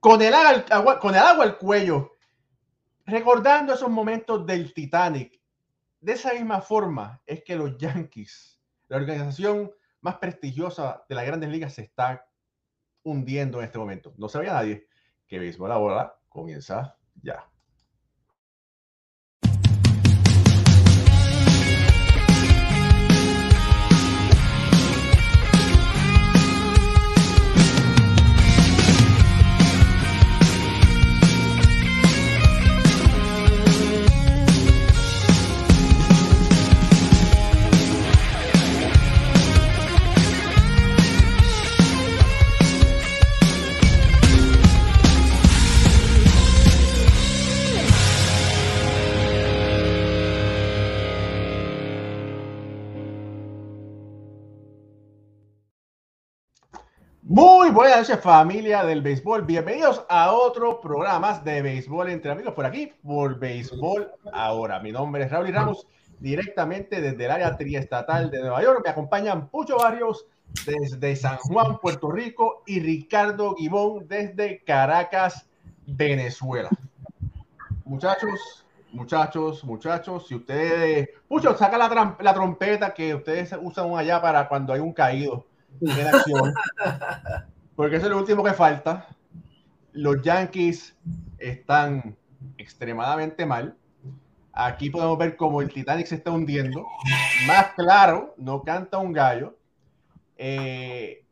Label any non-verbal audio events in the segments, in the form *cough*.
con el, agua, el al cuello, recordando esos momentos del Titanic. De esa misma forma es que los Yankees, la organización más prestigiosa de las grandes ligas, se está hundiendo en este momento. No sabía nadie que béisbol ahora comienza ya. Muy buenas noches familia del béisbol, bienvenidos a otro programa de béisbol entre amigos por aquí, por béisbol ahora. Mi nombre es Raúl Ramos, directamente desde el área triestatal de Nueva York. Me acompañan Pucho Barrios desde San Juan, Puerto Rico y Ricardo Guibón desde Caracas, Venezuela. Muchachos, muchachos, muchachos, si ustedes, Pucho, saca la, la trompeta que ustedes usan allá para cuando hay un caído en acción. Porque eso es lo último que falta. Los Yankees están extremadamente mal. Aquí podemos ver cómo el Titanic se está hundiendo. Más claro, no canta un gallo. Eh,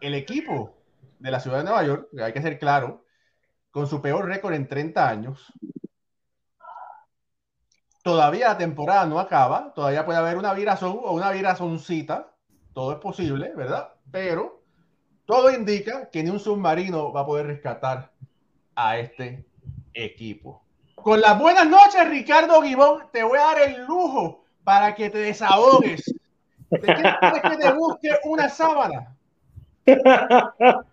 el equipo de la ciudad de Nueva York, hay que ser claro, con su peor récord en 30 años. Todavía la temporada no acaba, todavía puede haber una virazón o una virazoncita todo es posible, ¿verdad? Pero todo indica que ni un submarino va a poder rescatar a este equipo. Con las buenas noches, Ricardo Guibón, te voy a dar el lujo para que te desahogues. ¿Te *laughs* quieres que te busque una sábana? *laughs*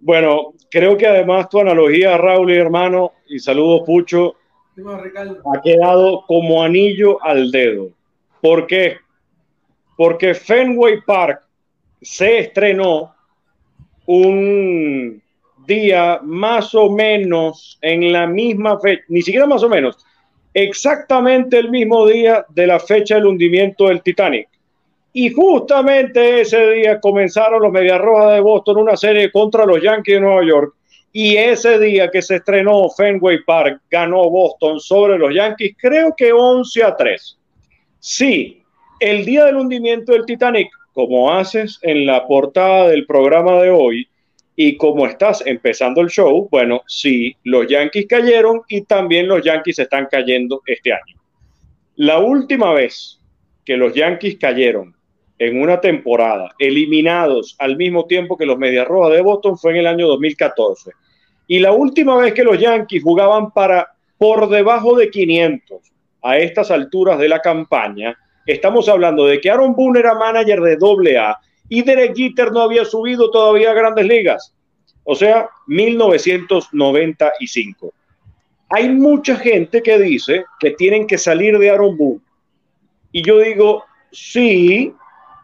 Bueno, creo que además tu analogía, Raúl y hermano, y saludos Pucho, ha quedado como anillo al dedo. ¿Por qué? Porque Fenway Park se estrenó un día más o menos en la misma fecha, ni siquiera más o menos, exactamente el mismo día de la fecha del hundimiento del Titanic. Y justamente ese día comenzaron los Medias Rojas de Boston una serie contra los Yankees de Nueva York. Y ese día que se estrenó Fenway Park, ganó Boston sobre los Yankees, creo que 11 a 3. Sí, el día del hundimiento del Titanic, como haces en la portada del programa de hoy y como estás empezando el show, bueno, sí, los Yankees cayeron y también los Yankees están cayendo este año. La última vez que los Yankees cayeron en una temporada, eliminados al mismo tiempo que los Medias Rojas de Boston, fue en el año 2014. Y la última vez que los Yankees jugaban para por debajo de 500 a estas alturas de la campaña, Estamos hablando de que Aaron Boone era manager de AA y Derek Jeter no había subido todavía a grandes ligas. O sea, 1995. Hay mucha gente que dice que tienen que salir de Aaron Boone. Y yo digo, sí,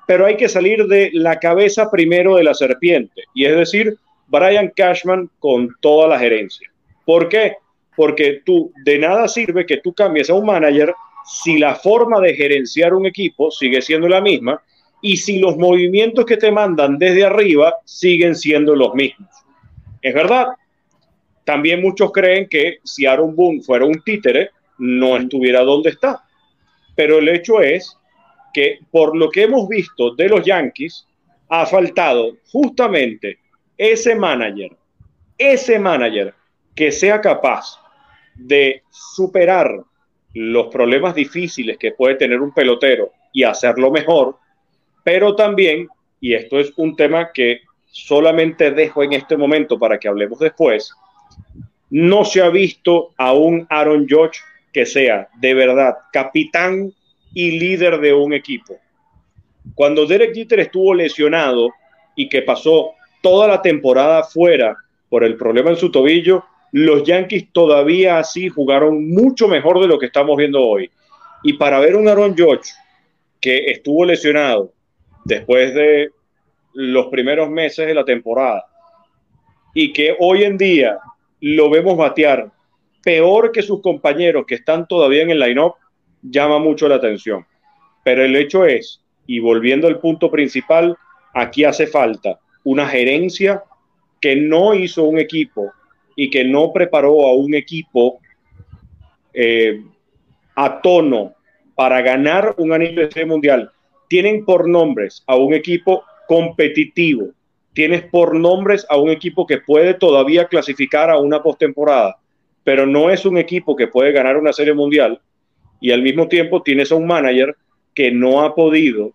pero hay que salir de la cabeza primero de la serpiente. Y es decir, Brian Cashman con toda la gerencia. ¿Por qué? Porque tú, de nada sirve que tú cambies a un manager si la forma de gerenciar un equipo sigue siendo la misma y si los movimientos que te mandan desde arriba siguen siendo los mismos. Es verdad, también muchos creen que si Aaron Boone fuera un títere, no estuviera donde está. Pero el hecho es que por lo que hemos visto de los Yankees, ha faltado justamente ese manager, ese manager que sea capaz de superar los problemas difíciles que puede tener un pelotero y hacerlo mejor, pero también, y esto es un tema que solamente dejo en este momento para que hablemos después, no se ha visto a un Aaron George que sea de verdad capitán y líder de un equipo. Cuando Derek Jeter estuvo lesionado y que pasó toda la temporada fuera por el problema en su tobillo, los Yankees todavía así jugaron mucho mejor de lo que estamos viendo hoy. Y para ver un Aaron George que estuvo lesionado después de los primeros meses de la temporada y que hoy en día lo vemos batear peor que sus compañeros que están todavía en el line-up, llama mucho la atención. Pero el hecho es, y volviendo al punto principal, aquí hace falta una gerencia que no hizo un equipo y que no preparó a un equipo eh, a tono para ganar un anillo de mundial. Tienen por nombres a un equipo competitivo, tienes por nombres a un equipo que puede todavía clasificar a una postemporada, pero no es un equipo que puede ganar una serie mundial y al mismo tiempo tienes a un manager que no ha podido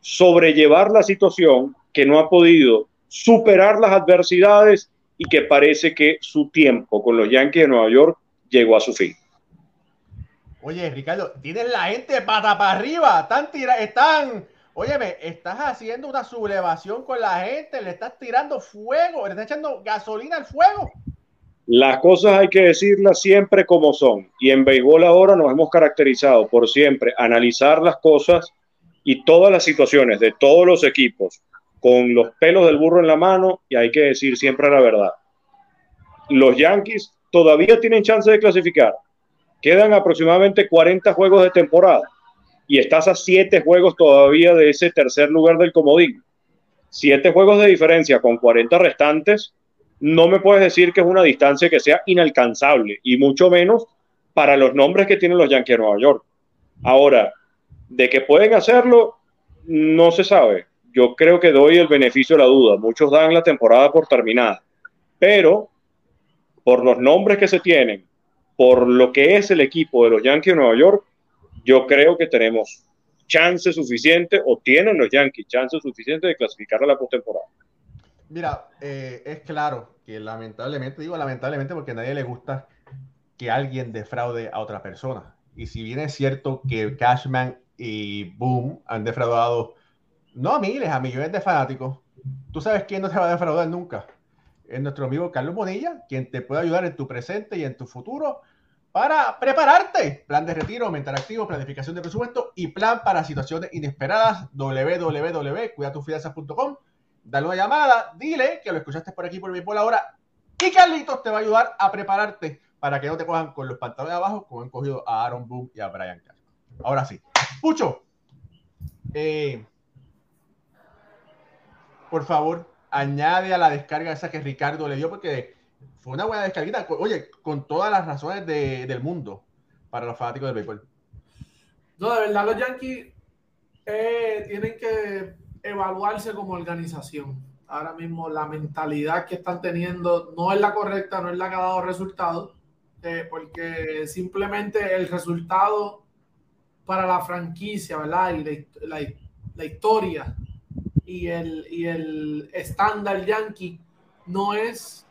sobrellevar la situación, que no ha podido superar las adversidades y que parece que su tiempo con los Yankees de Nueva York llegó a su fin. Oye, Ricardo, tienes la gente pata para arriba, están, tira están Óyeme, estás haciendo una sublevación con la gente, le estás tirando fuego, le estás echando gasolina al fuego. Las cosas hay que decirlas siempre como son. Y en béisbol ahora nos hemos caracterizado por siempre analizar las cosas y todas las situaciones de todos los equipos con los pelos del burro en la mano y hay que decir siempre la verdad. Los Yankees todavía tienen chance de clasificar. Quedan aproximadamente 40 juegos de temporada y estás a siete juegos todavía de ese tercer lugar del comodín. Siete juegos de diferencia con 40 restantes, no me puedes decir que es una distancia que sea inalcanzable y mucho menos para los nombres que tienen los Yankees de Nueva York. Ahora, de que pueden hacerlo, no se sabe. Yo creo que doy el beneficio de la duda. Muchos dan la temporada por terminada, pero por los nombres que se tienen, por lo que es el equipo de los Yankees de Nueva York, yo creo que tenemos chance suficiente o tienen los Yankees chance suficiente de clasificar a la postemporada. Mira, eh, es claro que lamentablemente, digo lamentablemente porque a nadie le gusta que alguien defraude a otra persona. Y si bien es cierto que Cashman y Boom han defraudado no a miles, a millones de fanáticos, tú sabes quién no te va a defraudar nunca. Es nuestro amigo Carlos Bonilla, quien te puede ayudar en tu presente y en tu futuro para prepararte. Plan de retiro, aumentar activo, planificación de presupuesto y plan para situaciones inesperadas. www.cuidatufinanzas.com. Dale una llamada, dile que lo escuchaste por aquí por mi ahora y Carlitos te va a ayudar a prepararte para que no te cojan con los pantalones abajo como han cogido a Aaron Boone y a Brian Cashman. Ahora sí. Pucho, eh, por favor, añade a la descarga esa que Ricardo le dio porque fue una buena descarguita. Oye, con todas las razones del mundo para los fanáticos del béisbol. No, de verdad, los Yankees eh, tienen que evaluarse como organización. Ahora mismo la mentalidad que están teniendo no es la correcta, no es la que ha dado resultados, eh, porque simplemente el resultado para la franquicia, ¿verdad? Y la, historia y el, y el estándar yankee no es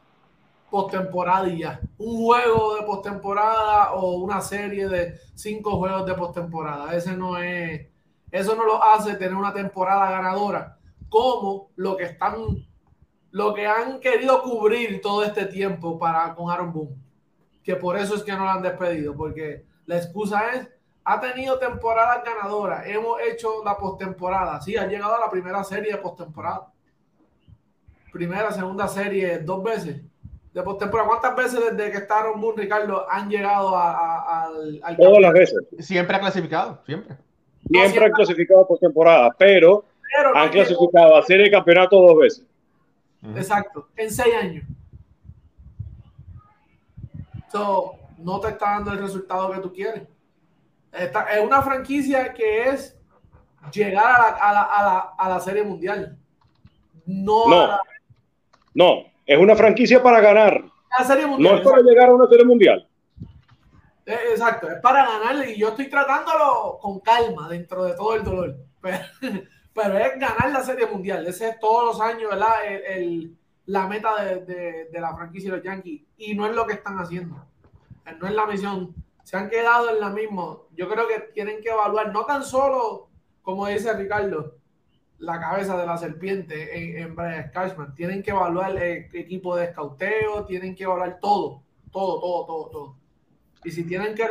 postemporada. Un juego de postemporada o una serie de cinco juegos de postemporada. Ese no es, eso no lo hace tener una temporada ganadora como lo que están, lo que han querido cubrir todo este tiempo para con Aaron Boone. Que por eso es que no lo han despedido, porque la excusa es ha tenido temporadas ganadoras, hemos hecho la postemporada, sí, ha llegado a la primera serie de postemporada. Primera, segunda serie, dos veces de postemporada. ¿Cuántas veces desde que está Ron Ricardo, han llegado a, al, Todas las veces. Siempre ha clasificado, siempre. Siempre, han clasificado postemporada, pero, pero han clasificado a serie de campeonato dos veces. Exacto, en seis años. So, no te está dando el resultado que tú quieres. Esta, es una franquicia que es llegar a la, a la, a la, a la serie mundial. No, no, no, es una franquicia para ganar. no es para llegar a una serie mundial. Eh, exacto, es para ganarle y yo estoy tratándolo con calma dentro de todo el dolor. *laughs* Pero, es ganar la serie mundial. Ese es todos los años, ¿verdad? la meta de, la franquicia de los Yankees. Y no es lo que están haciendo. No es la misión. Se han quedado en la misma. Yo creo que tienen que evaluar, no tan solo, como dice Ricardo, la cabeza de la serpiente en, en Brian Cashman. Tienen que evaluar el equipo de escauteo, tienen que evaluar todo, todo, todo, todo, todo. Y si tienen que,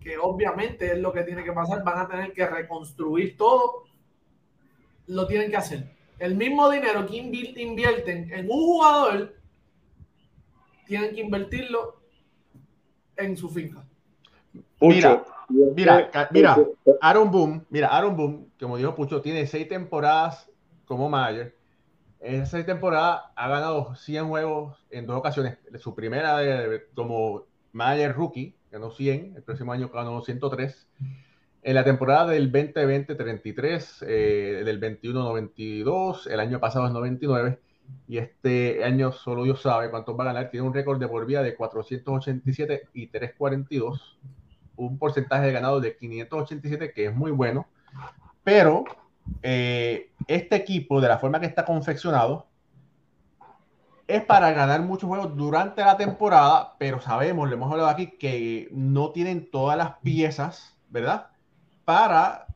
que obviamente es lo que tiene que pasar, van a tener que reconstruir todo, lo tienen que hacer. El mismo dinero que invierten en un jugador tienen que invertirlo en su finca. Mira, mira, mira, Aaron Boom, mira, Aaron Boom, como dijo Pucho, tiene seis temporadas como Mayer. En esas seis temporadas ha ganado 100 juegos en dos ocasiones. Su primera como Mayer rookie, ganó 100, el próximo año ganó 103. En la temporada del 2020, 33, eh, del 21, 92, el año pasado es 99 y este año solo Dios sabe cuántos va a ganar. Tiene un récord de por vida de 487 y 342, un porcentaje de ganado de 587 que es muy bueno, pero eh, este equipo, de la forma que está confeccionado, es para ganar muchos juegos durante la temporada, pero sabemos, le hemos hablado aquí, que no tienen todas las piezas, ¿verdad? Para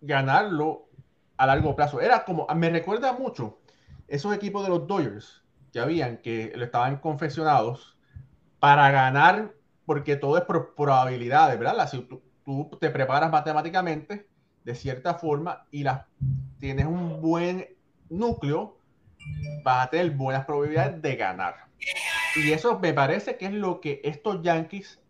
ganarlo a largo plazo. Era como, me recuerda mucho esos equipos de los Dodgers que habían, que lo estaban confeccionados para ganar, porque todo es por probabilidades, ¿verdad? Si tú, tú te preparas matemáticamente de cierta forma y las, tienes un buen núcleo, vas a tener buenas probabilidades de ganar. Y eso me parece que es lo que estos Yankees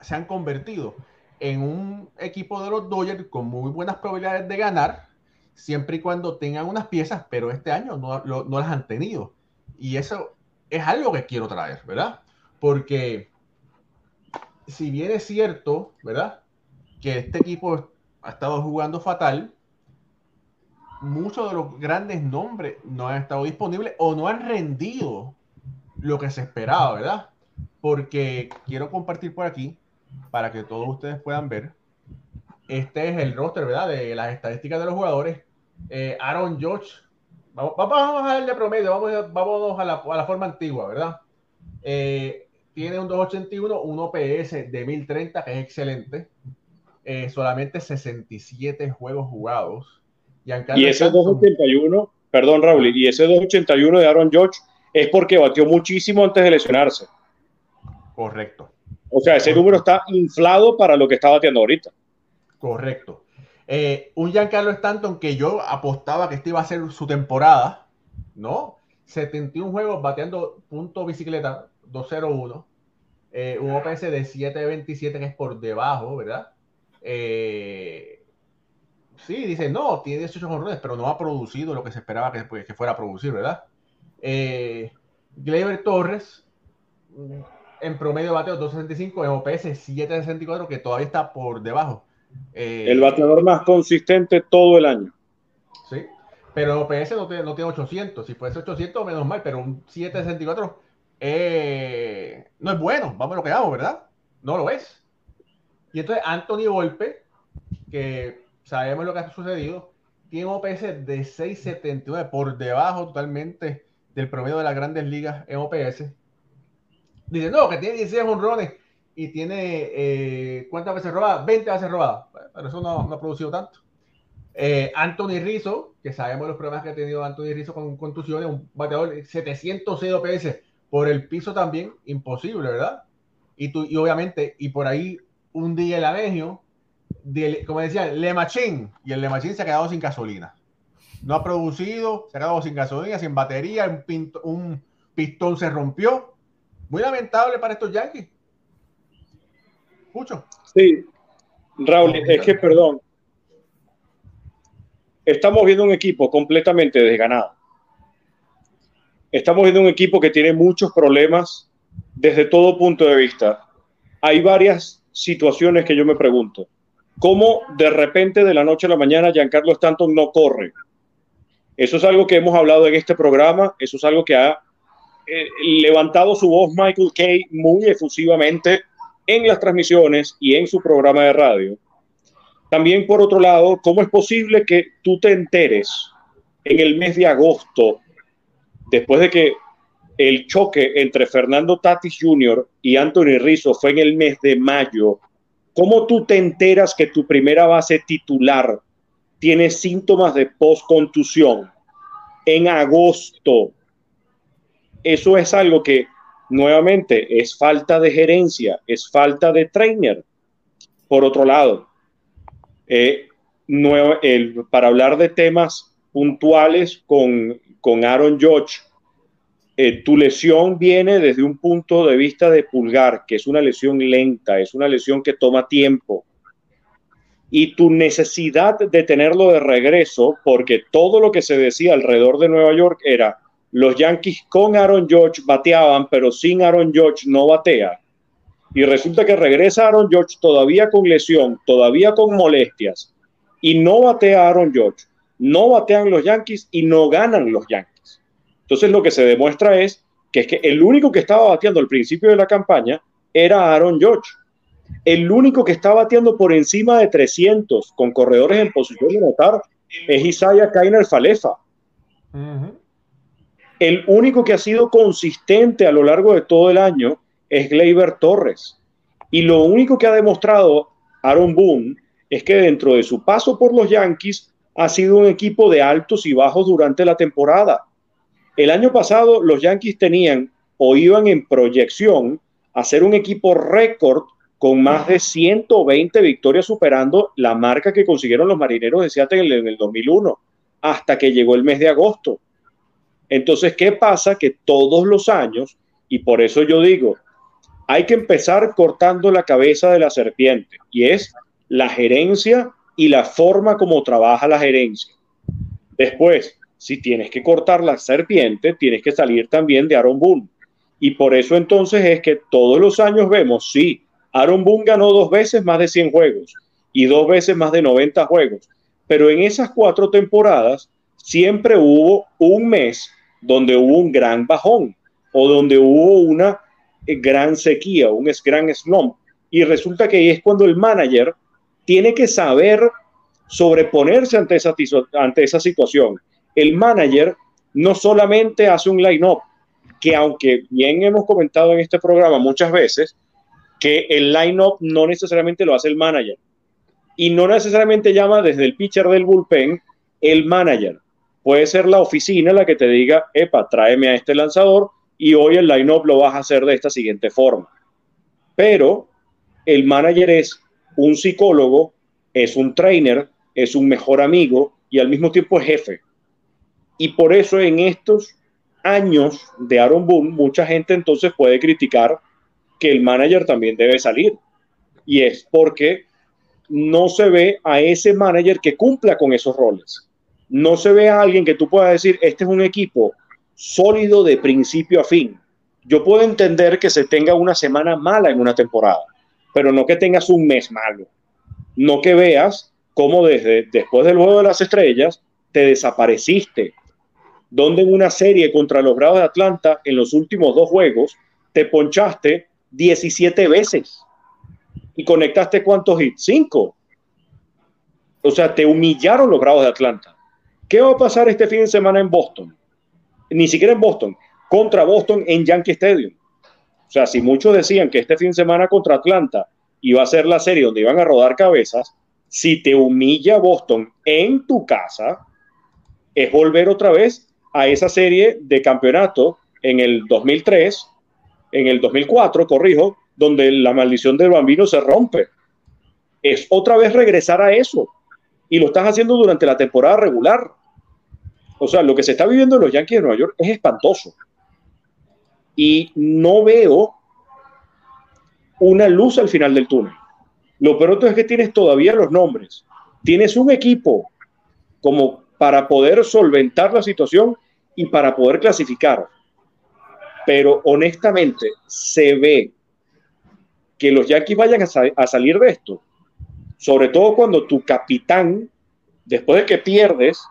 se han convertido en un equipo de los Dodgers con muy buenas probabilidades de ganar, siempre y cuando tengan unas piezas, pero este año no, no las han tenido. Y eso es algo que quiero traer, ¿verdad? Porque si bien es cierto, ¿verdad? Que este equipo ha estado jugando fatal, muchos de los grandes nombres no han estado disponibles o no han rendido lo que se esperaba, ¿verdad? Porque quiero compartir por aquí para que todos ustedes puedan ver. Este es el roster, ¿verdad? De las estadísticas de los jugadores. Eh, Aaron George, vamos, vamos a darle promedio, vamos, vamos a, la, a la forma antigua, ¿verdad? Eh, tiene un 281, un OPS de 1030, que es excelente. Eh, solamente 67 juegos jugados. Y ese 281, perdón Raúl, y ese 281 de Aaron George es porque batió muchísimo antes de lesionarse. Correcto. O sea, ese número está inflado para lo que está bateando ahorita. Correcto. Eh, un Giancarlo Stanton que yo apostaba que este iba a ser su temporada, ¿no? 71 juegos bateando punto bicicleta 201, eh, un OPS de 727 que es por debajo, ¿verdad? Eh, sí, dice, no, tiene 18 jonrones, pero no ha producido lo que se esperaba que, pues, que fuera a producir, ¿verdad? Eh, Torres, mm, en promedio bateo 265, en OPS 764, que todavía está por debajo. Eh, el bateador más consistente todo el año. Sí, pero OPS no tiene, no tiene 800. Si fuese 800, menos mal, pero un 764 eh, no es bueno. Vamos a lo que hago, ¿verdad? No lo es. Y entonces Anthony Volpe, que sabemos lo que ha sucedido, tiene un OPS de 6.79, por debajo totalmente del promedio de las grandes ligas en OPS. Dice, no, que tiene 16 honrones y tiene, eh, ¿cuántas veces robadas? 20 veces robadas. pero eso no, ha producido tanto. Eh, Anthony Rizzo, que sabemos los problemas que ha tenido Anthony Rizzo con contusiones, un bateador 706 OPS por el piso también, imposible, ¿verdad? Y, tú, y obviamente, y por ahí un día el Avegio, como decía, Le Machín, y el Le Machín se ha quedado sin gasolina. No ha producido, se ha quedado sin gasolina, sin batería, un, un pistón se rompió. Muy lamentable para estos Yankees. Mucho. Sí, Raúl, es que, perdón, estamos viendo un equipo completamente desganado. Estamos viendo un equipo que tiene muchos problemas desde todo punto de vista. Hay varias situaciones que yo me pregunto. ¿Cómo de repente de la noche a la mañana Giancarlo Stanton no corre? Eso es algo que hemos hablado en este programa, eso es algo que ha eh, levantado su voz Michael Kay muy efusivamente en las transmisiones y en su programa de radio. También, por otro lado, ¿cómo es posible que tú te enteres en el mes de agosto, después de que el choque entre Fernando Tatis Jr. y Anthony Rizzo fue en el mes de mayo. ¿Cómo tú te enteras que tu primera base titular tiene síntomas de post-contusión en agosto? Eso es algo que nuevamente es falta de gerencia, es falta de trainer. Por otro lado, eh, para hablar de temas puntuales con, con Aaron George, eh, tu lesión viene desde un punto de vista de pulgar, que es una lesión lenta, es una lesión que toma tiempo. Y tu necesidad de tenerlo de regreso, porque todo lo que se decía alrededor de Nueva York era, los Yankees con Aaron George bateaban, pero sin Aaron George no batea. Y resulta que regresa Aaron George todavía con lesión, todavía con molestias, y no batea Aaron George. No batean los Yankees y no ganan los Yankees. Entonces lo que se demuestra es que es que el único que estaba bateando al principio de la campaña era Aaron George. El único que estaba bateando por encima de 300 con corredores en posición de notar es Isaiah Kainer Falefa. El único que ha sido consistente a lo largo de todo el año es Gleyber Torres. Y lo único que ha demostrado Aaron Boone es que dentro de su paso por los Yankees ha sido un equipo de altos y bajos durante la temporada. El año pasado los Yankees tenían o iban en proyección a ser un equipo récord con más de 120 victorias superando la marca que consiguieron los Marineros de Seattle en el 2001 hasta que llegó el mes de agosto. Entonces, ¿qué pasa? Que todos los años, y por eso yo digo, hay que empezar cortando la cabeza de la serpiente, y es la gerencia y la forma como trabaja la gerencia. Después, si tienes que cortar la serpiente, tienes que salir también de Aaron Boone. Y por eso entonces es que todos los años vemos, sí, Aaron Boone ganó dos veces más de 100 juegos y dos veces más de 90 juegos, pero en esas cuatro temporadas siempre hubo un mes donde hubo un gran bajón o donde hubo una eh, gran sequía, un gran slump. Y resulta que es cuando el manager tiene que saber sobreponerse ante esa, ante esa situación. El manager no solamente hace un line-up, que aunque bien hemos comentado en este programa muchas veces, que el line-up no necesariamente lo hace el manager. Y no necesariamente llama desde el pitcher del bullpen el manager. Puede ser la oficina la que te diga, epa, tráeme a este lanzador y hoy el line-up lo vas a hacer de esta siguiente forma. Pero el manager es un psicólogo, es un trainer, es un mejor amigo y al mismo tiempo es jefe. Y por eso en estos años de Aaron Boone, mucha gente entonces puede criticar que el manager también debe salir. Y es porque no se ve a ese manager que cumpla con esos roles no se ve a alguien que tú puedas decir, este es un equipo sólido de principio a fin. Yo puedo entender que se tenga una semana mala en una temporada, pero no que tengas un mes malo. No que veas cómo desde después del juego de las estrellas te desapareciste. Donde en una serie contra los Bravos de Atlanta, en los últimos dos juegos, te ponchaste 17 veces y conectaste cuántos hits? Cinco. O sea, te humillaron los Bravos de Atlanta. ¿Qué va a pasar este fin de semana en Boston? Ni siquiera en Boston, contra Boston en Yankee Stadium. O sea, si muchos decían que este fin de semana contra Atlanta iba a ser la serie donde iban a rodar cabezas, si te humilla Boston en tu casa, es volver otra vez a esa serie de campeonato en el 2003, en el 2004, corrijo, donde la maldición del bambino se rompe. Es otra vez regresar a eso. Y lo estás haciendo durante la temporada regular. O sea, lo que se está viviendo en los Yankees de Nueva York es espantoso. Y no veo una luz al final del túnel. Lo peor es que tienes todavía los nombres. Tienes un equipo como para poder solventar la situación y para poder clasificar. Pero honestamente se ve que los Yankees vayan a, salir de esto. Sobre todo cuando tu capitán, después de que pierdes,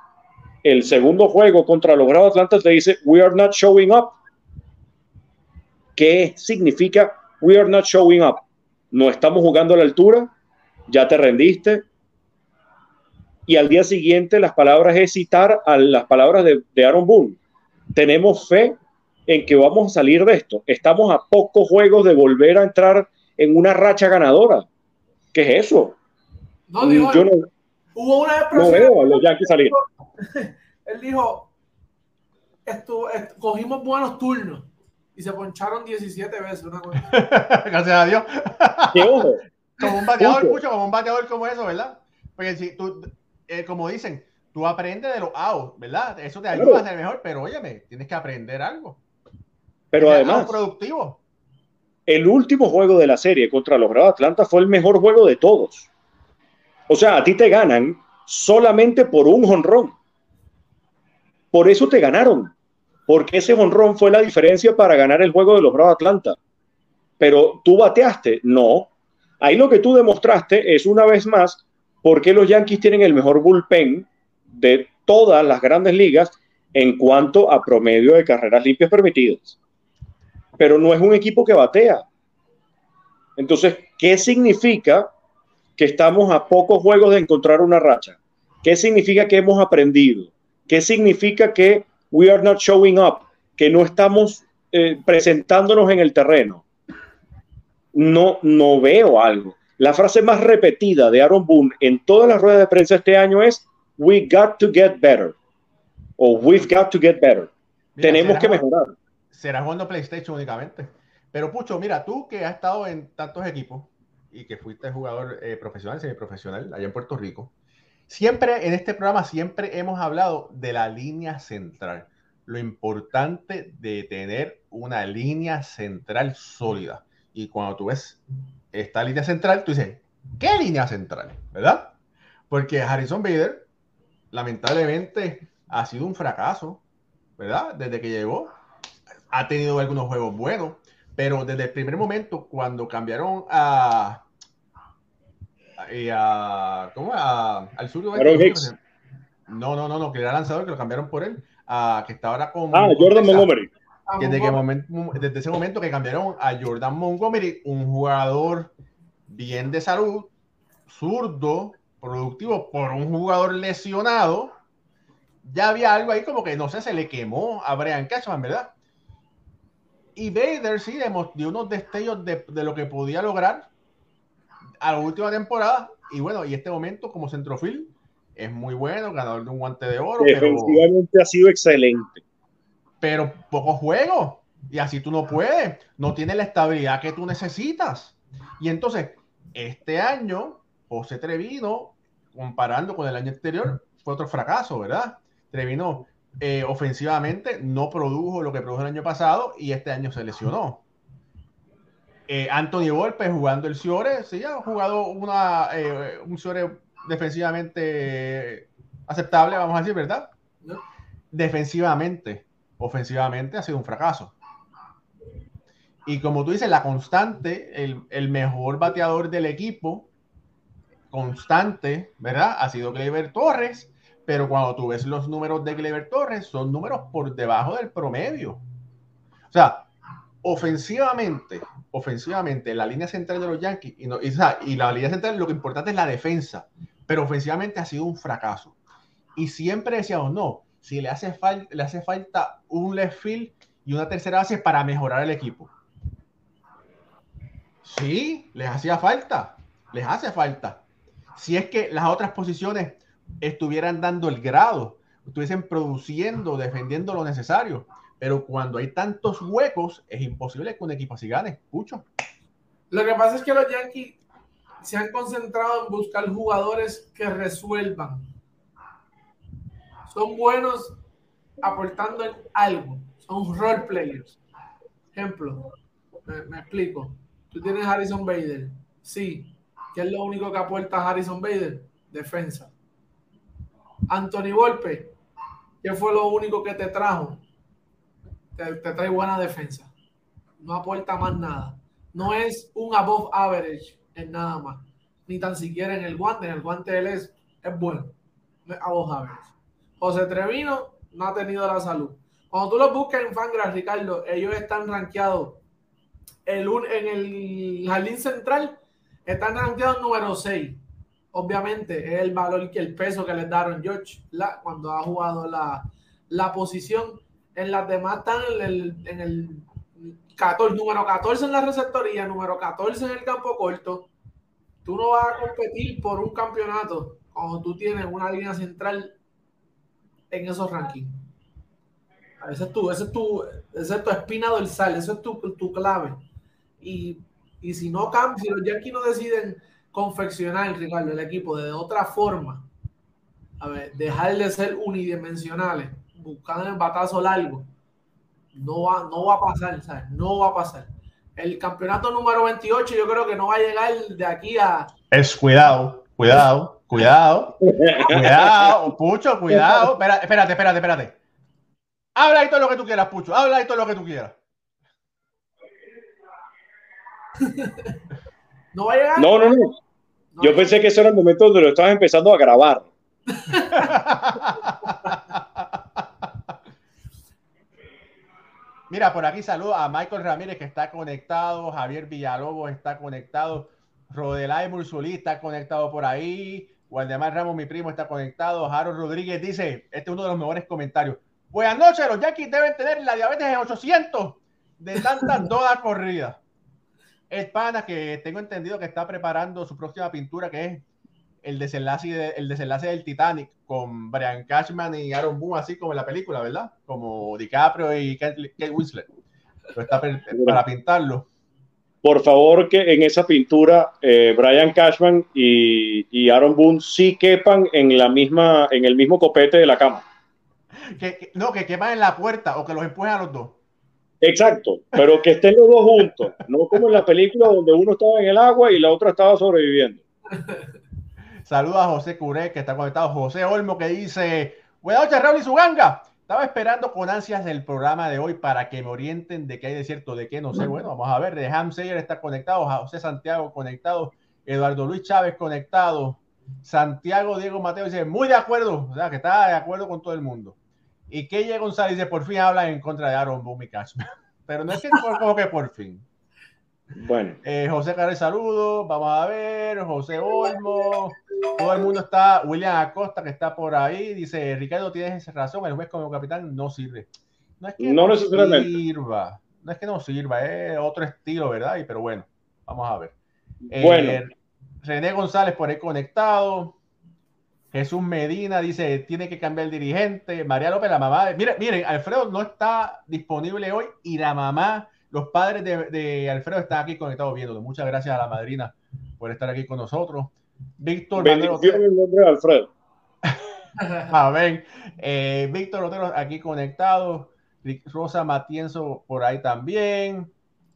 el segundo juego contra los Bravos Atlanta te dice, we are not showing up. ¿Qué significa we are not showing up? No estamos jugando a la altura, ya te rendiste. Y al día siguiente las palabras es citar a las palabras de, de Aaron Boone. Tenemos fe en que vamos a salir de esto. Estamos a pocos juegos de volver a entrar en una racha ganadora. ¿Qué es eso? No, digo, Yo no, hubo una no veo a los Yankees salir. *laughs* él dijo, cogimos buenos turnos y se poncharon 17 veces. *laughs* Gracias a Dios. como un bateador, escucha, como un bateador como eso, ¿verdad? Porque si tú, eh, como dicen, tú aprendes de los outs, ¿verdad? Eso te ayuda a ser mejor, pero óyeme, tienes que aprender algo. Pero además, productivo. el último juego de la serie contra los Bravos Atlanta fue el mejor juego de todos. O sea, a ti te ganan solamente por un jonrón. Por eso te ganaron. Porque ese jonrón fue la diferencia para ganar el juego de los Bravos Atlanta. Pero tú bateaste. No. Ahí lo que tú demostraste es una vez más por qué los Yankees tienen el mejor bullpen de todas las grandes ligas en cuanto a promedio de carreras limpias permitidas. Pero no es un equipo que batea. Entonces, ¿qué significa que estamos a pocos juegos de encontrar una racha? ¿Qué significa que hemos aprendido? ¿Qué significa que we are not showing up? Que no estamos eh, presentándonos en el terreno. No, no veo algo. La frase más repetida de Aaron Boone en todas las ruedas de prensa este año es We got to get better. O We've got to get better. Tenemos que mejorar. Será jugando PlayStation únicamente. Pero Pucho, mira, tú que has estado en tantos equipos y que fuiste jugador eh, profesional, semiprofesional, allá en Puerto Rico, siempre en este programa siempre hemos hablado de la línea central. Lo importante de tener una línea central sólida. Y cuando tú ves esta línea central, tú dices, ¿qué línea central? ¿Verdad? Porque Harrison Bader, lamentablemente, ha sido un fracaso, ¿verdad? Desde que llegó, ha tenido algunos juegos buenos, pero desde el primer momento, cuando cambiaron a. a, ¿Cómo? A, al sur de No, no, no, no, que era lanzador, que lo cambiaron por él, a, que está ahora con. Ah, Jordan Montgomery. Desde, desde ese momento que cambiaron a Jordan Montgomery, un jugador bien de salud, zurdo, productivo, por un jugador lesionado, ya había algo ahí como que, no sé, se le quemó a Brian Cashman, ¿verdad? Y Vader sí dio unos destellos de, lo que podía lograr a la última temporada. Y bueno, y este momento como centrofil es muy bueno, ganador de un guante de oro. Defensivamente ha sido excelente. Pero poco juego. Y así tú no puedes. No tiene la estabilidad que tú necesitas. Y entonces, este año, José Trevino, comparando con el año anterior, fue otro fracaso, ¿verdad? Trevino eh, ofensivamente no produjo lo que produjo el año pasado y este año se lesionó. Eh, Anthony Volpe jugando el Ciore, sí, ha jugado una, eh, un Ciore defensivamente aceptable, vamos a decir, ¿verdad? Defensivamente, ofensivamente ha sido un fracaso. Y como tú dices, la constante, el, el mejor bateador del equipo, constante, ¿verdad? Ha sido Clever Torres pero cuando tú ves los números de Clever Torres, son números por debajo del promedio. O sea, ofensivamente, ofensivamente, la línea central de los Yankees, y, la línea central lo que importante es la defensa, pero ofensivamente ha sido un fracaso. Y siempre decíamos, no, si le hace, le hace falta un left field y una tercera base para mejorar el equipo. Sí, les hacía falta, les hace falta. Si es que las otras posiciones estuvieran dando el grado, estuviesen produciendo, defendiendo lo necesario. Pero cuando hay tantos huecos, es imposible que un equipo así gane. Escucho. Lo que pasa es que los Yankees se han concentrado en buscar jugadores que resuelvan. Son buenos aportando en algo. Son role players. Ejemplo, me, me explico. Tú tienes Harrison Bader. Sí. ¿Qué es lo único que aporta Harrison Bader? Defensa. Anthony Volpe, ¿qué fue lo único que te trajo? Te, trae buena defensa. No aporta más nada. No es un above average en nada más. Ni tan siquiera en el guante. En el guante él es, es bueno. Above average. José Trevino no ha tenido la salud. Cuando tú lo buscas en Fangraphs, Ricardo, ellos están rankeados en el jardín central, están rankeados número 6 obviamente es el valor que el peso que les daron George cuando ha jugado la, la, posición. En las demás están en el, en el 14, número 14 en la receptoría, número 14 en el campo corto. Tú no vas a competir por un campeonato cuando tú tienes una línea central en esos rankings. Ese es tu, ese es tu, ese es tu espina dorsal, eso es tu, tu clave. Y, y si no cambian, si los Yankees no deciden confeccionar, Ricardo, el equipo de otra forma. A ver, dejar de ser unidimensionales, buscando el batazo largo. No va, no va a pasar, ¿sabes? No va a pasar. El campeonato número 28 yo creo que no va a llegar de aquí a... Es cuidado, cuidado, cuidado, cuidado, Pucho, cuidado. Espérate, espérate, espérate, espérate. Habla ahí todo lo que tú quieras, Pucho. Habla ahí todo lo que tú quieras. *laughs* ¿No va a llegar? No, no, no. Yo pensé que ese era el momento donde lo estabas empezando a grabar. *laughs* Mira, por aquí saludo a Michael Ramírez que está conectado, Javier Villalobos está conectado, Rodelay Mursulí está conectado por ahí, Waldemar Ramos, mi primo, está conectado, Harold Rodríguez dice, este es uno de los mejores comentarios. Buenas noches, los Yankees deben tener la diabetes en 800 de tantas *laughs* todas corridas. Es pana que tengo entendido que está preparando su próxima pintura, que es el desenlace, el desenlace del Titanic con Brian Cashman y Aaron Boone, así como en la película, ¿verdad? Como DiCaprio y Kate, Winslet. está para pintarlo. Por favor, que en esa pintura eh, Brian Cashman y, Aaron Boone sí quepan en, la misma, en el mismo copete de la cama. Que, no, que quepan en la puerta o que los empujen a los dos. Exacto, pero que estén los dos juntos, no como en la película donde uno estaba en el agua y la otra estaba sobreviviendo. *laughs* Saluda a José Curé, que está conectado. José Olmo, que dice: Buenas noches, Raúl y su ganga. Estaba esperando con ansias el programa de hoy para que me orienten de qué hay de cierto, de qué no sé. Bueno, vamos a ver. De Ham Sayer está conectado, José Santiago conectado, Eduardo Luis Chávez conectado, Santiago Diego Mateo dice: Muy de acuerdo, o sea, que está de acuerdo con todo el mundo. Y Keye González dice: Por fin habla en contra de Aaron Boom *laughs* Pero no es que como que por fin. Bueno. Eh, José Carlos, saludos. Vamos a ver. José Olmo. Todo el mundo está. William Acosta, que está por ahí. Dice: Ricardo, tienes razón. El juez como capitán no sirve. No es que no, sirva. No es que no sirva. Es otro estilo, ¿verdad? Y, pero bueno, vamos a ver. Eh, bueno. René González por ahí conectado. Jesús Medina dice, tiene que cambiar el dirigente. María López, la mamá. miren, miren, Alfredo no está disponible hoy y la mamá los padres de, Alfredo están aquí conectados viéndolo. Muchas gracias a la madrina por estar aquí con nosotros. Víctor Bendición el nombre de Alfredo. *laughs* Amén. Eh, Víctor Otero aquí conectado. Rosa Matienzo por ahí también.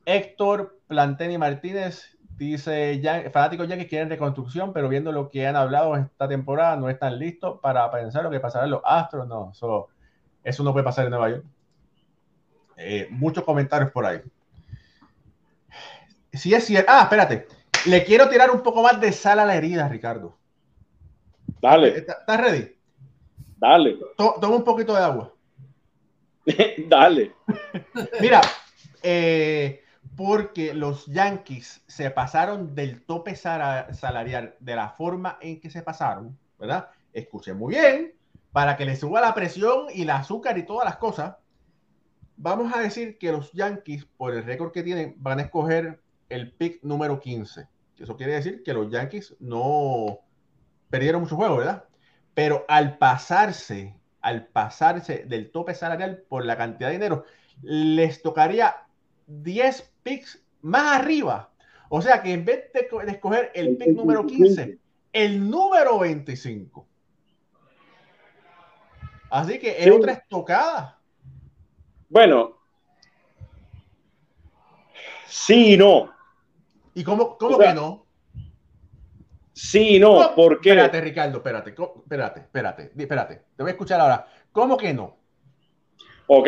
Héctor Planteni Martínez dice: fanáticos ya que quieren reconstrucción, pero viendo lo que han hablado esta temporada, no están listos para pensar lo que pasará en los Astros. No, eso no puede pasar en Nueva York. Eh, muchos comentarios por ahí. Si es cierto. Ah, espérate. Le quiero tirar un poco más de sal a la herida, Ricardo. Dale. ¿Estás ready? Dale. toma un poquito de agua. *laughs* Dale. Mira, eh, porque los Yankees se pasaron del tope salarial de la forma en que se pasaron, ¿verdad? Escuché muy bien, para que le suba la presión y el azúcar y todas las cosas vamos a decir que los Yankees, por el récord que tienen, van a escoger el pick número 15. Eso quiere decir que los Yankees no perdieron mucho juego, ¿verdad? Pero al pasarse, al pasarse del tope salarial por la cantidad de dinero, les tocaría 10 picks más arriba. O sea que en vez de, escoger el pick número 15, el número 25. Así que es otra estocada. Bueno, sí y no. ¿Y cómo, cómo que no? Sí y no, porque. Espérate, Ricardo, espérate, espérate, espérate, espérate. Te voy a escuchar ahora. ¿Cómo que no? Ok.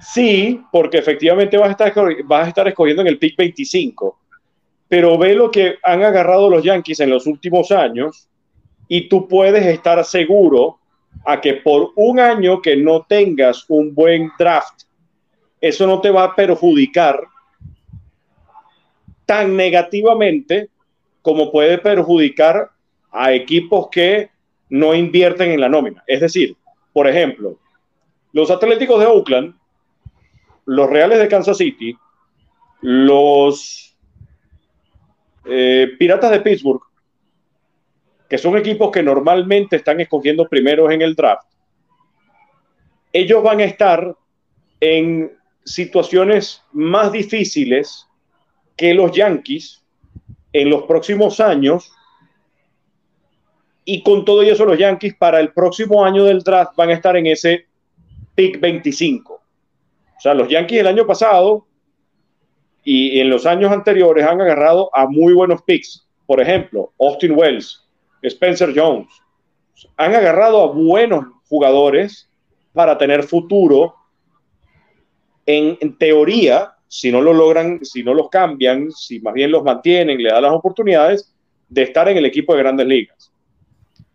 Sí, porque efectivamente vas a estar, vas a estar escogiendo en el pick 25. Pero ve lo que han agarrado los Yankees en los últimos años y tú puedes estar seguro a que por un año que no tengas un buen draft, eso no te va a perjudicar tan negativamente como puede perjudicar a equipos que no invierten en la nómina. Es decir, por ejemplo, los Atléticos de Oakland, los Reales de Kansas City, los eh, Piratas de Pittsburgh que son equipos que normalmente están escogiendo primeros en el draft, ellos van a estar en situaciones más difíciles que los Yankees en los próximos años. Y con todo eso, los Yankees para el próximo año del draft van a estar en ese pick 25. O sea, los Yankees el año pasado y en los años anteriores han agarrado a muy buenos picks. Por ejemplo, Austin Wells, Spencer Jones. Han agarrado a buenos jugadores para tener futuro. En, teoría, si no lo logran, si no los cambian, si más bien los mantienen, le dan las oportunidades de estar en el equipo de grandes ligas.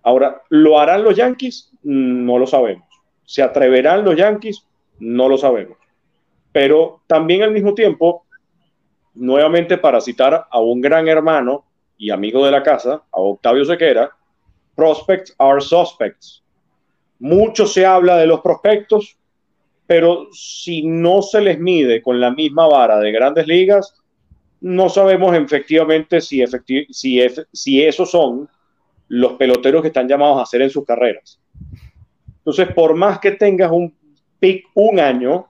Ahora, ¿lo harán los Yankees? No lo sabemos. ¿Se atreverán los Yankees? No lo sabemos. Pero también al mismo tiempo, nuevamente para citar a un gran hermano y amigo de la casa, a Octavio Sequera, prospects are suspects. Mucho se habla de los prospectos, pero si no se les mide con la misma vara de grandes ligas, no sabemos efectivamente si, si, si esos son los peloteros que están llamados a hacer en sus carreras. Entonces, por más que tengas un pick un año,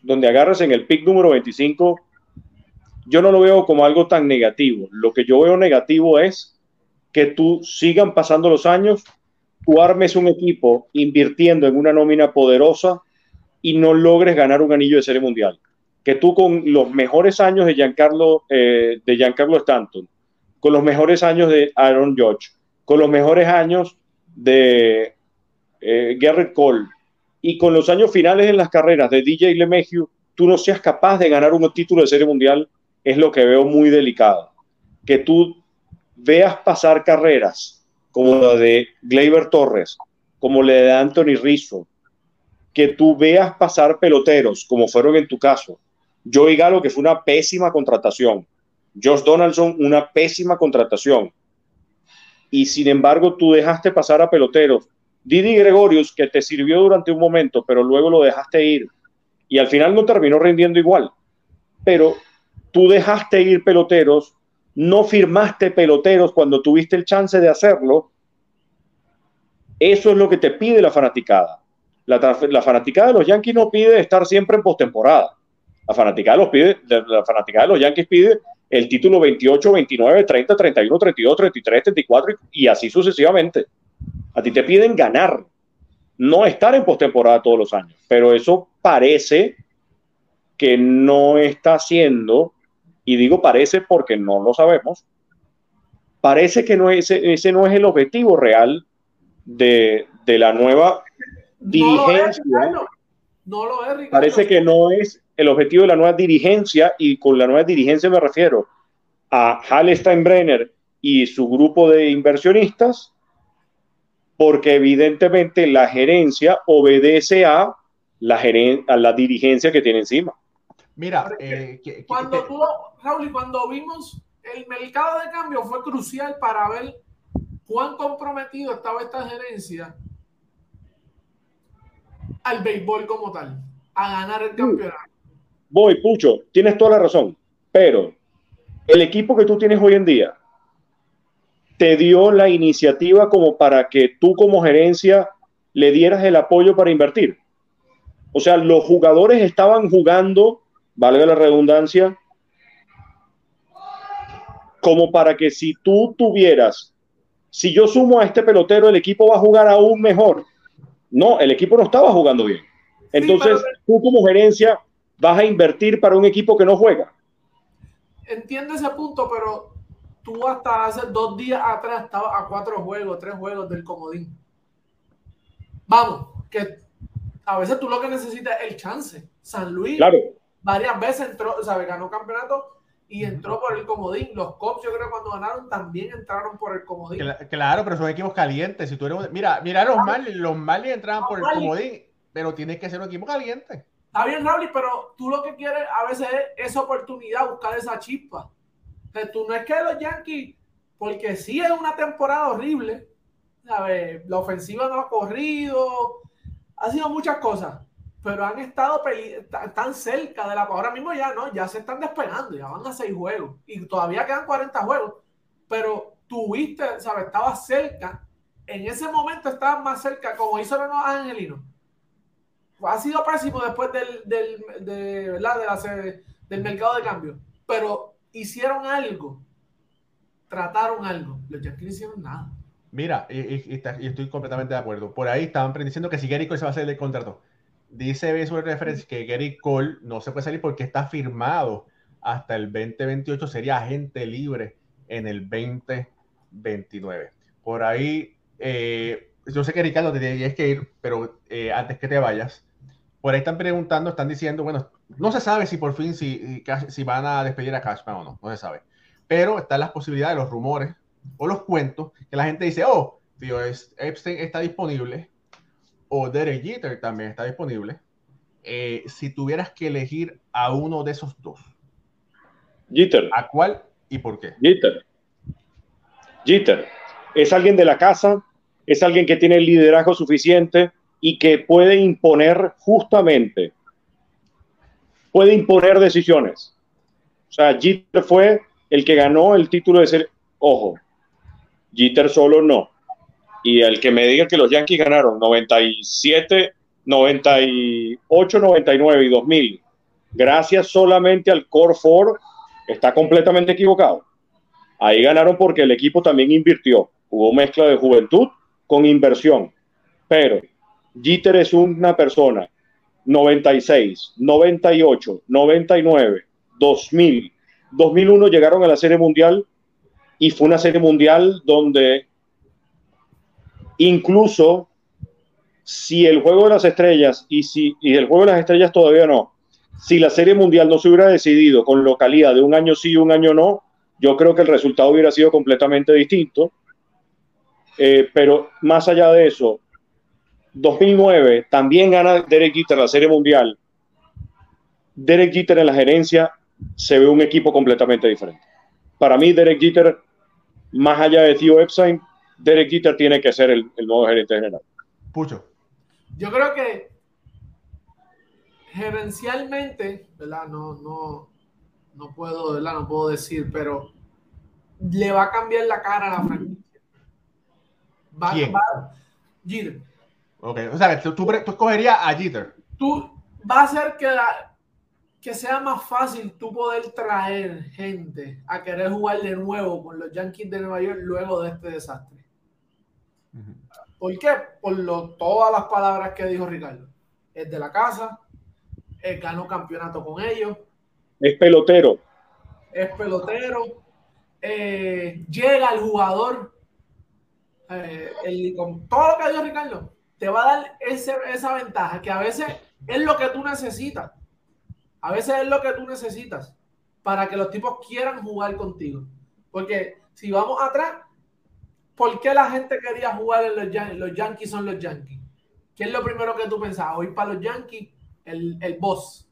donde agarras en el pick número 25, yo no lo veo como algo tan negativo. Lo que yo veo negativo es que tú sigan pasando los años, tú armes un equipo invirtiendo en una nómina poderosa y no logres ganar un anillo de serie mundial. Que tú con los mejores años de Giancarlo, eh, de Giancarlo Stanton, con los mejores años de Aaron Judge, con los mejores años de eh, Garrett Cole y con los años finales en las carreras de DJ LeMahieu, tú no seas capaz de ganar un título de serie mundial, es lo que veo muy delicado. Que tú veas pasar carreras como la de Gleyber Torres, como la de Anthony Rizzo, que tú veas pasar peloteros, como fueron en tu caso. Joey Galo, que fue una pésima contratación. Josh Donaldson, una pésima contratación. Y sin embargo, tú dejaste pasar a peloteros. Didi Gregorius, que te sirvió durante un momento, pero luego lo dejaste ir. Y al final no terminó rindiendo igual. Pero tú dejaste ir peloteros, no firmaste peloteros cuando tuviste el chance de hacerlo. Eso es lo que te pide la fanaticada. La, fanaticada de los Yankees no pide estar siempre en postemporada. La fanaticada, los pide, la fanaticada de los Yankees pide el título 28, 29, 30, 31, 32, 33, 34 y, así sucesivamente. A ti te piden ganar, no estar en postemporada todos los años. Pero eso parece que no está haciendo, y digo parece porque no lo sabemos, parece que no ese no es el objetivo real de, de la nueva dirigencia. No lo es, Parece que no es el objetivo de la nueva dirigencia, y con la nueva dirigencia me refiero a Hal Steinbrenner y su grupo de inversionistas, porque evidentemente la gerencia obedece a la, a la dirigencia que tiene encima. Mira, eh, cuando tú, Raúl, cuando vimos el mercado de cambio fue crucial para ver cuán comprometido estaba esta gerencia al béisbol como tal, a ganar el campeonato. Voy, Pucho, tienes toda la razón, pero el equipo que tú tienes hoy en día te dio la iniciativa como para que tú como gerencia le dieras el apoyo para invertir. O sea, los jugadores estaban jugando, valga la redundancia, como para que si tú tuvieras, si yo sumo a este pelotero, el equipo va a jugar aún mejor. No, el equipo no estaba jugando bien. Entonces, tú como gerencia vas a invertir para un equipo que no juega. Entiendo ese punto, pero tú hasta hace dos días atrás estabas a cuatro juegos, tres juegos del comodín. Vamos, que a veces tú lo que necesitas es el chance. San Luis varias veces entró, ¿sabes? Ganó campeonato y entró por el comodín. Los Cops, yo creo, cuando ganaron también entraron por el comodín. Claro, pero son equipos calientes. Si tú eres, mira, mira los Marlins, los Marlins entraban por el comodín, pero tienes que ser un equipo caliente. Está bien, Raúl, pero tú lo que quieres a veces es esa oportunidad, buscar esa chispa. O tú no es que los Yankees, porque sí es una temporada horrible, ¿sabes? La ofensiva no ha corrido, ha sido muchas cosas pero han estado tan cerca de la ahora mismo ya no, ya se están despegando, ya van a seis juegos y todavía quedan 40 juegos, pero tuviste, ¿sabes? Estaba cerca, en ese momento estaban más cerca, como hizo los angelinos. Ha sido pésimo después del, del, de, ¿verdad? De del mercado de cambio, pero hicieron algo, trataron algo, los Yankees no hicieron nada. Mira, y, estoy completamente de acuerdo. Por ahí estaban diciendo que si Gary se va a hacer el contrato dice Baseball Reference que Gary Cole no se puede salir porque está firmado hasta el 2028, sería agente libre en el 2029. Por ahí, eh, yo sé que Ricardo te tienes que ir, pero eh, antes que te vayas, por ahí están preguntando, están diciendo, bueno, no se sabe si por fin si, si van a despedir a Cashman o no, no se sabe. Pero están las posibilidades, los rumores o los cuentos que la gente dice, oh, tío, Epstein está disponible o Derek Jeter también está disponible. Eh, si tuvieras que elegir a uno de esos dos, Jeter. ¿A cuál y por qué? Jeter. Jeter. Es alguien de la casa, es alguien que tiene el liderazgo suficiente y que puede imponer justamente, puede imponer decisiones. O sea, Jeter fue el que ganó el título de ser, ojo, Jeter solo no. Y el que me diga que los Yankees ganaron 97, 98, 99 y 2000, gracias solamente al Core 4, está completamente equivocado. Ahí ganaron porque el equipo también invirtió. Hubo mezcla de juventud con inversión. Pero Jeter es una persona 96, 98, 99, 2000, 2001 llegaron a la Serie Mundial y fue una Serie Mundial donde incluso si el juego de las estrellas y si el juego de las estrellas todavía no, si la Serie Mundial no se hubiera decidido con localidad de un año sí y un año no, yo creo que el resultado hubiera sido completamente distinto. Eh, pero más allá de eso, 2009 también gana Derek Jeter la Serie Mundial. Derek Jeter en la gerencia se ve un equipo completamente diferente. Para mí, Derek Jeter, más allá de Theo Epstein, Derek Jeter tiene que ser el, el nuevo gerente general. Pucho. Yo creo que gerencialmente, ¿verdad? No, no, no puedo, ¿verdad? No puedo decir, pero le va a cambiar la cara a la franquicia. Va, ¿Quién? Va, Jeter. Ok, o sea, tú, tú, tú escogerías a Jeter. Tú va a hacer que, la, que sea más fácil tú poder traer gente a querer jugar de nuevo con los Yankees de Nueva York luego de este desastre. Uh -huh. ¿Por qué? Por lo, todas las palabras que dijo Ricardo. Es de la casa, él ganó campeonato con ellos. Es pelotero. Es pelotero. Eh, llega el jugador. Eh, el, con todo lo que dijo Ricardo, te va a dar ese, esa ventaja que a veces es lo que tú necesitas. A veces es lo que tú necesitas para que los tipos quieran jugar contigo. Porque si vamos atrás, ¿por qué la gente quería jugar en los Yankees? Los Yankees son los Yankees. ¿Qué es lo primero que tú pensabas? Hoy para los Yankees el, el boss.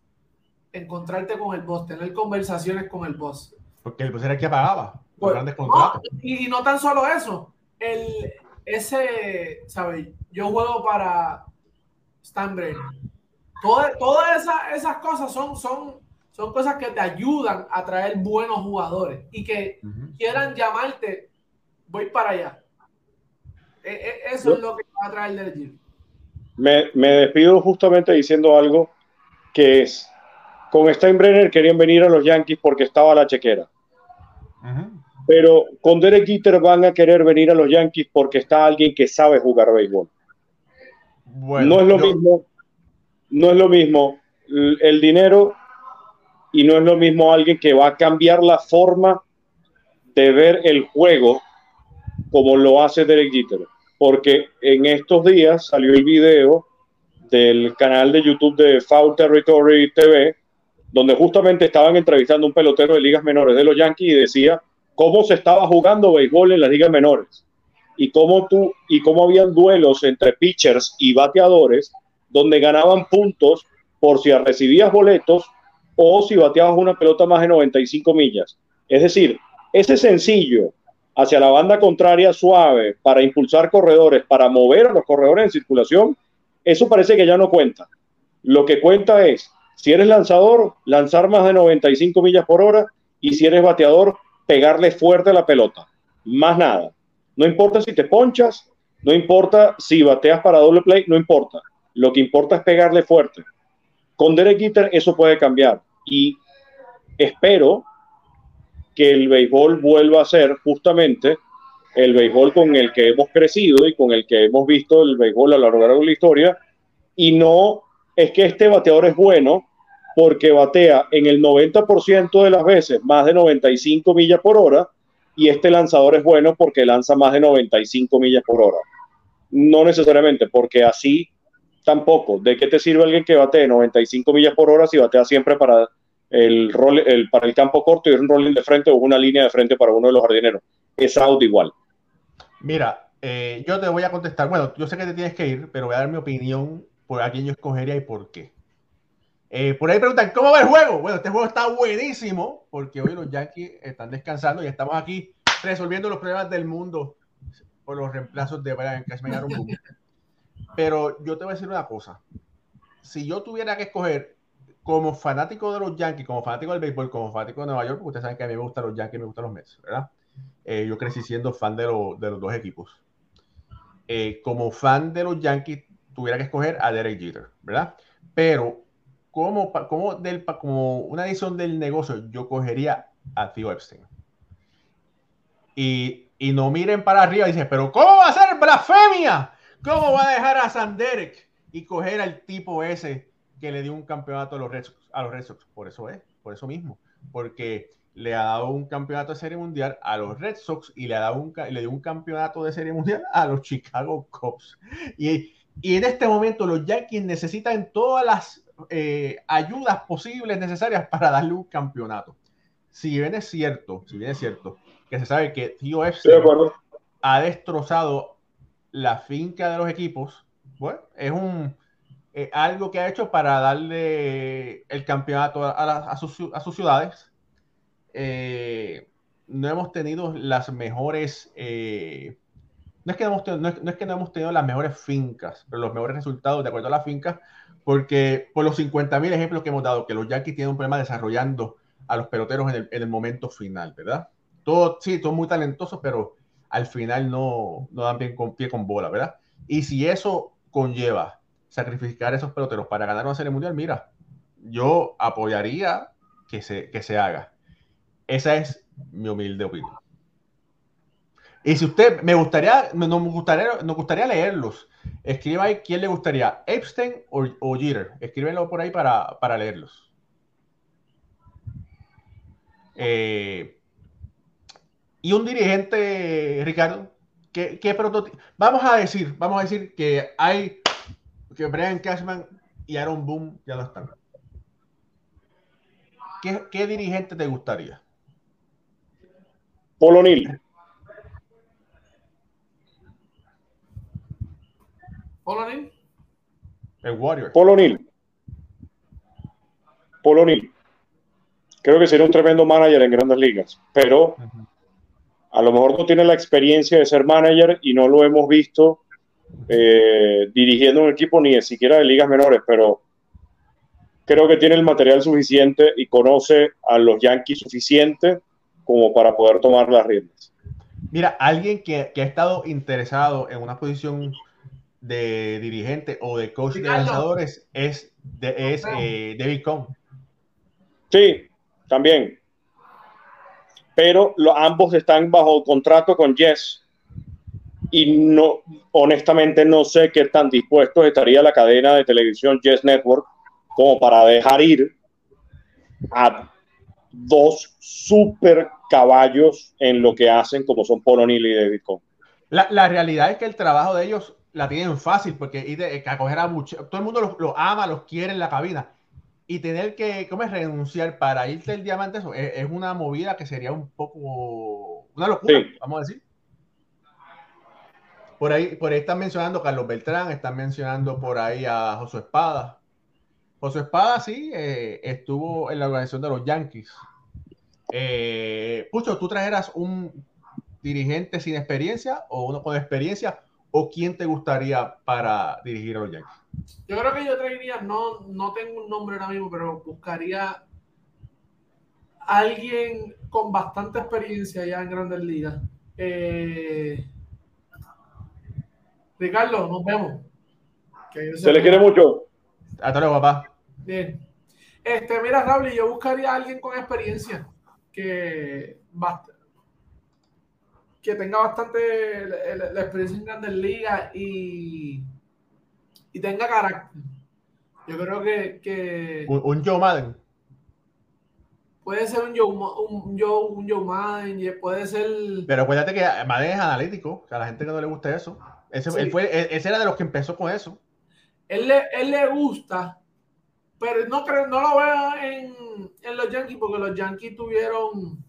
Encontrarte con el boss, tener conversaciones con el boss. Porque el boss era el que pagaba pues, grandes contratos. No, y, y, no tan solo eso. El, ese, ¿sabes? Yo juego para Stan Todas, todas esas, esas cosas son, son, son cosas que te ayudan a traer buenos jugadores y que uh -huh. quieran llamarte, voy para allá. E, e, eso es lo que va a traer del Giro me, me, despido justamente diciendo algo que es, con Steinbrenner querían venir a los Yankees porque estaba la chequera. Uh -huh. Pero con Derek Jeter van a querer venir a los Yankees porque está alguien que sabe jugar béisbol. Bueno, no es lo yo... mismo, no es lo mismo el dinero y no es lo mismo alguien que va a cambiar la forma de ver el juego como lo hace Derek Jeter porque en estos días salió el video del canal de YouTube de Foul Territory TV, donde justamente estaban entrevistando a un pelotero de ligas menores de los Yankees y decía cómo se estaba jugando béisbol en las ligas menores y cómo tú y cómo habían duelos entre pitchers y bateadores donde ganaban puntos por si recibías boletos o si bateabas una pelota más de 95 millas. Es decir, ese sencillo hacia la banda contraria suave para impulsar corredores, para mover a los corredores en circulación, eso parece que ya no cuenta. Lo que cuenta es, si eres lanzador, lanzar más de 95 millas por hora y si eres bateador, pegarle fuerte a la pelota. Más nada. No importa si te ponchas, no importa si bateas para doble play, no importa. Lo que importa es pegarle fuerte. Con Derek Jeter eso puede cambiar y espero que el béisbol vuelva a ser justamente el béisbol con el que hemos crecido y con el que hemos visto el béisbol a lo largo de la historia y no es que este bateador es bueno porque batea en el 90% de las veces más de 95 millas por hora y este lanzador es bueno porque lanza más de 95 millas por hora. No necesariamente, porque así tampoco. ¿De qué te sirve alguien que batee 95 millas por hora si batea siempre para el, rol, el, para el campo corto y un rolling de frente o una línea de frente para uno de los jardineros? Es out igual. Mira, eh, yo te voy a contestar. Bueno, yo sé que te tienes que ir, pero voy a dar mi opinión por a quién yo escogería y por qué. Eh, por ahí preguntan, ¿cómo va el juego? Bueno, este juego está buenísimo porque hoy los Yankees están descansando y estamos aquí resolviendo los problemas del mundo por los reemplazos de Brian Cashman Pero yo te voy a decir una cosa. Si yo tuviera que escoger como fanático de los Yankees, como fanático del béisbol, como fanático de Nueva York, porque ustedes saben que a mí me gustan los Yankees me gustan los Mets, ¿verdad? Eh, yo crecí siendo fan de, de los dos equipos. Eh, como fan de los Yankees, tuviera que escoger a Derek Jeter, ¿verdad? Pero como, como, del, como una edición del negocio, yo cogería a Theo Epstein. Y, y no miren para arriba y dicen, pero ¿cómo va a ser blasfemia? ¿Cómo va a dejar a San Derek y coger al tipo ese que le dio un campeonato a los Red Sox? A los Red Sox? Por eso es, por eso mismo. Porque le ha dado un campeonato de serie mundial a los Red Sox y le, ha dado un, le dio un campeonato de serie mundial a los Chicago Cubs. Y, y en este momento los Yankees necesitan todas las eh, ayudas posibles necesarias para darle un campeonato. Si bien es cierto, si bien es cierto, que se sabe que Tío F ha destrozado la finca de los equipos, bueno, es un eh, algo que ha hecho para darle el campeonato a, sus, ciudades. Eh, no hemos tenido las mejores no es, que no, hemos tenido, no, es, que no hemos tenido las mejores fincas, pero los mejores resultados de acuerdo a las fincas, porque por los 50.000 ejemplos que hemos dado, que los Yankees tienen un problema desarrollando a los peloteros en el, momento final, ¿verdad? Todos, sí, son muy talentosos, pero al final no, no dan bien con pie con bola, ¿verdad? Y si eso conlleva sacrificar esos peloteros para ganar una serie mundial, mira, yo apoyaría que se, que se haga. Esa es mi humilde opinión. Y si usted, me gustaría, nos gustaría, nos gustaría leerlos. Escriba ahí quién le gustaría, Epstein o, o Jeter. Por ahí para, para leerlos. Eh, y un dirigente, Ricardo, ¿qué, qué prototipo? Vamos a decir, vamos a decir que hay que Brian Cashman y Aaron Boone ya no están. ¿Qué, qué dirigente te gustaría? Polo Neal. Polo Neal. El Warrior. Polo Neal. Polo Neal. Creo que sería un tremendo manager en grandes ligas, pero a lo mejor no tiene la experiencia de ser manager y no lo hemos visto eh, dirigiendo un equipo ni siquiera de ligas menores, pero creo que tiene el material suficiente y conoce a los Yankees suficiente como para poder tomar las riendas. Mira, alguien que, que ha estado interesado en una posición de dirigente o de coach de lanzadores es, de, es eh, David Cohn. Sí, también. Pero lo, ambos están bajo contrato con Yes. Y no, honestamente, no sé qué tan dispuestos estaría la cadena de televisión Yes Network como para dejar ir a dos super caballos en lo que hacen, como son Neal y David Cohn. La, la realidad es que el trabajo de ellos la tienen fácil porque ir de, acoger a mucho, todo el mundo los, ama, los quiere en la cabina. Y tener que, ¿cómo es? Renunciar para irte el diamante, eso es, una movida que sería un poco, una locura, vamos a decir. Por ahí, por ahí están mencionando a Carlos Beltrán, están mencionando por ahí a Josué Espada. Josué Espada, sí, eh, estuvo en la organización de los Yankees. Eh, Pucho, ¿tú trajeras un dirigente sin experiencia o uno con experiencia o quién te gustaría para dirigir a los Yankees? Yo creo que yo traería, no, no tengo un nombre ahora mismo, pero buscaría alguien con bastante experiencia ya en Grandes Ligas. Eh, Ricardo, nos vemos. Se le quiere mucho. Hasta luego, papá. Bien. Este, mira, Raúl, yo buscaría a alguien con experiencia que que tenga bastante la, experiencia en grandes ligas y, y tenga carácter. Yo creo que. que un, Joe Madden. Puede ser un Joe, un, Joe, un Joe Madden, puede ser. Pero acuérdate que Madden es analítico, a la gente que no le gusta eso. Ese, fue, ese era de los que empezó con eso. Él le, él le gusta, pero no, creo, no lo veo en, en los Yankees porque los Yankees tuvieron.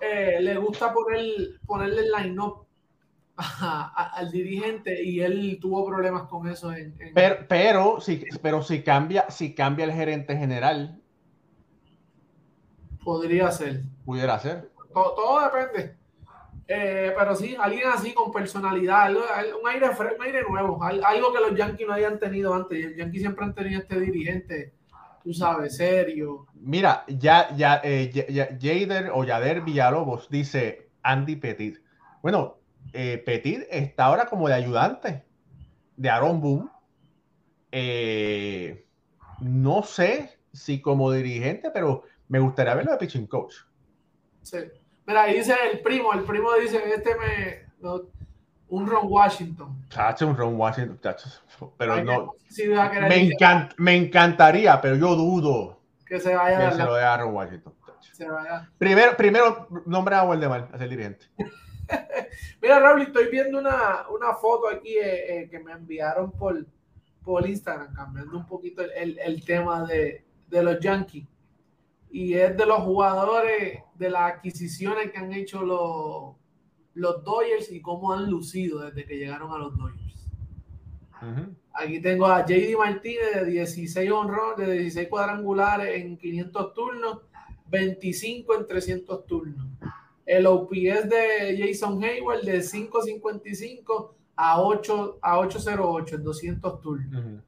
Eh, le gusta poner, ponerle el line-up al dirigente y él tuvo problemas con eso. En, Pero, pero, si, pero si, cambia, si cambia el gerente general. Podría ser. Pudiera ser. Todo, depende. Eh, pero sí, alguien así con personalidad, un aire, un aire nuevo, algo que los Yankees no hayan tenido antes. Los Yankees siempre han tenido este dirigente, tú sabes, serio. Mira, ya, ya, eh, Jader o Yader Villalobos dice Andy Petit. Bueno, eh, Petit está ahora como de ayudante de Aaron Boone. Eh, no sé si como dirigente, pero me gustaría verlo de pitching coach. Sí. Mira, dice el primo, el primo dice, este me... un Ron Washington. Chacho, un Ron Washington, Pero no... me, me encantaría, pero yo dudo que se vaya que se lo dé a Ron Washington. Primero, primero nombra a Waldemar a ser dirigente. *laughs* Mira, Raúl, estoy viendo una, foto aquí eh, eh, que me enviaron por, por Instagram, cambiando un poquito el, tema de, los Yankees. Y es de los jugadores, de las adquisiciones que han hecho los, los Dodgers y cómo han lucido desde que llegaron a los Dodgers. Aquí tengo a JD Martínez de 16 honros, de 16 cuadrangulares en 500 turnos, 25 en 300 turnos. El OPS de Jason Hayward de 5.55 a 8 a 808 en 200 turnos. Uh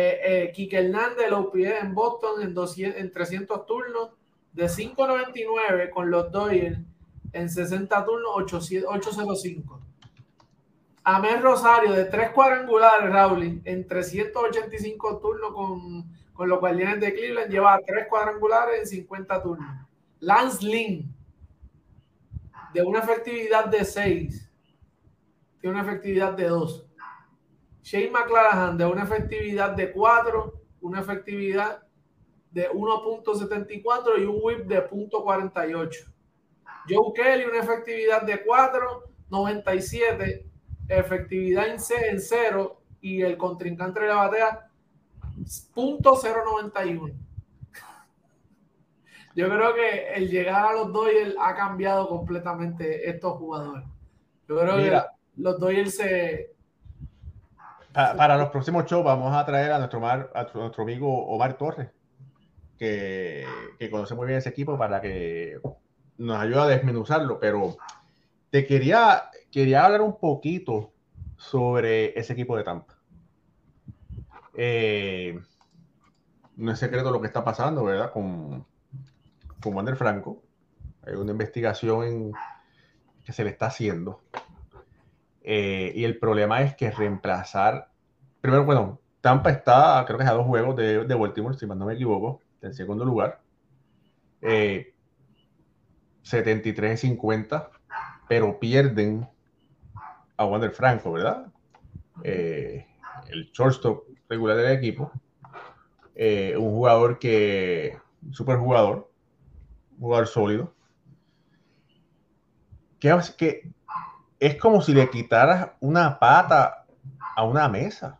eh, eh, Hernández, el OPS en Boston en, 200, en 300 turnos de 5.99 con los Dodgers en 60 turnos 805. Amel Rosario de 3 cuadrangulares, Raúl, en 385 turnos con, con los Guardianes de Cleveland, lleva 3 cuadrangulares en 50 turnos. Lance Lynn de una efectividad de 6, tiene una efectividad de 2. Shane McClanahan de una efectividad de 4, una efectividad de 1.74 y un whip de 0.48. Joe Kelly, una efectividad de 4, 97, efectividad en 0 y el contrincante de la batea .091 yo creo que el llegar a los Dodgers ha cambiado completamente estos jugadores. Yo creo que los Dodgers se... Para, los próximos shows vamos a traer a nuestro, a nuestro amigo Omar Torres, que, conoce muy bien ese equipo para que nos ayude a desmenuzarlo, pero te quería, quería hablar un poquito sobre ese equipo de Tampa. Eh, no es secreto lo que está pasando, ¿verdad? Con, con Wander Franco. Hay una investigación que se le está haciendo. Eh, y el problema es que reemplazar. Primero, bueno, Tampa está, creo que es a dos juegos de, Baltimore, si no me equivoco, en segundo lugar. 73-50, eh, pero pierden a Wander Franco, ¿verdad? Eh, el shortstop regular del equipo. un jugador que, un super jugador, jugador sólido. Que, que es como si le quitaras una pata a una mesa.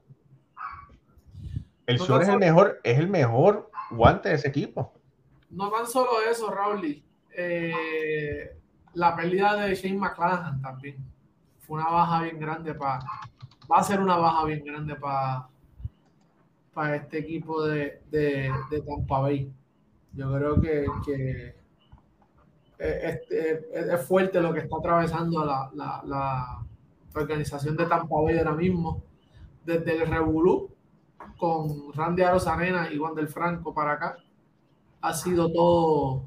El Sur es el mejor, es el mejor guante de ese equipo. No tan solo eso, Raúl. Eh, la pérdida de Shane McClanahan también. Fue una baja bien grande para. Va a ser una baja bien grande para para este equipo de, de, de Tampa Bay. Yo creo que es, fuerte lo que está atravesando la, organización de Tampa Bay ahora mismo, desde el Revolú con Randy Arena y Juan del Franco para acá, ha sido todo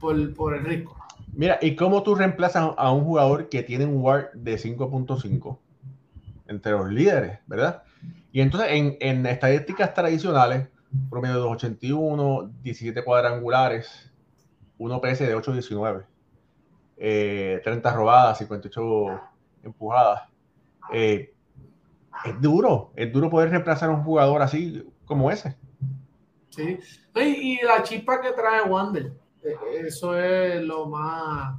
por, por el rico. Mira, ¿y cómo tú reemplazas a un jugador que tiene un WAR de 5.5 entre los líderes, verdad? Y entonces en, en estadísticas tradicionales, promedio de 281, 17 cuadrangulares, 1 PS de 8.19, eh, 30 robadas, 58 empujadas. Eh, es duro, es duro poder reemplazar a un jugador así como ese. Sí, y, la chispa que trae Wander, e, eso es lo más,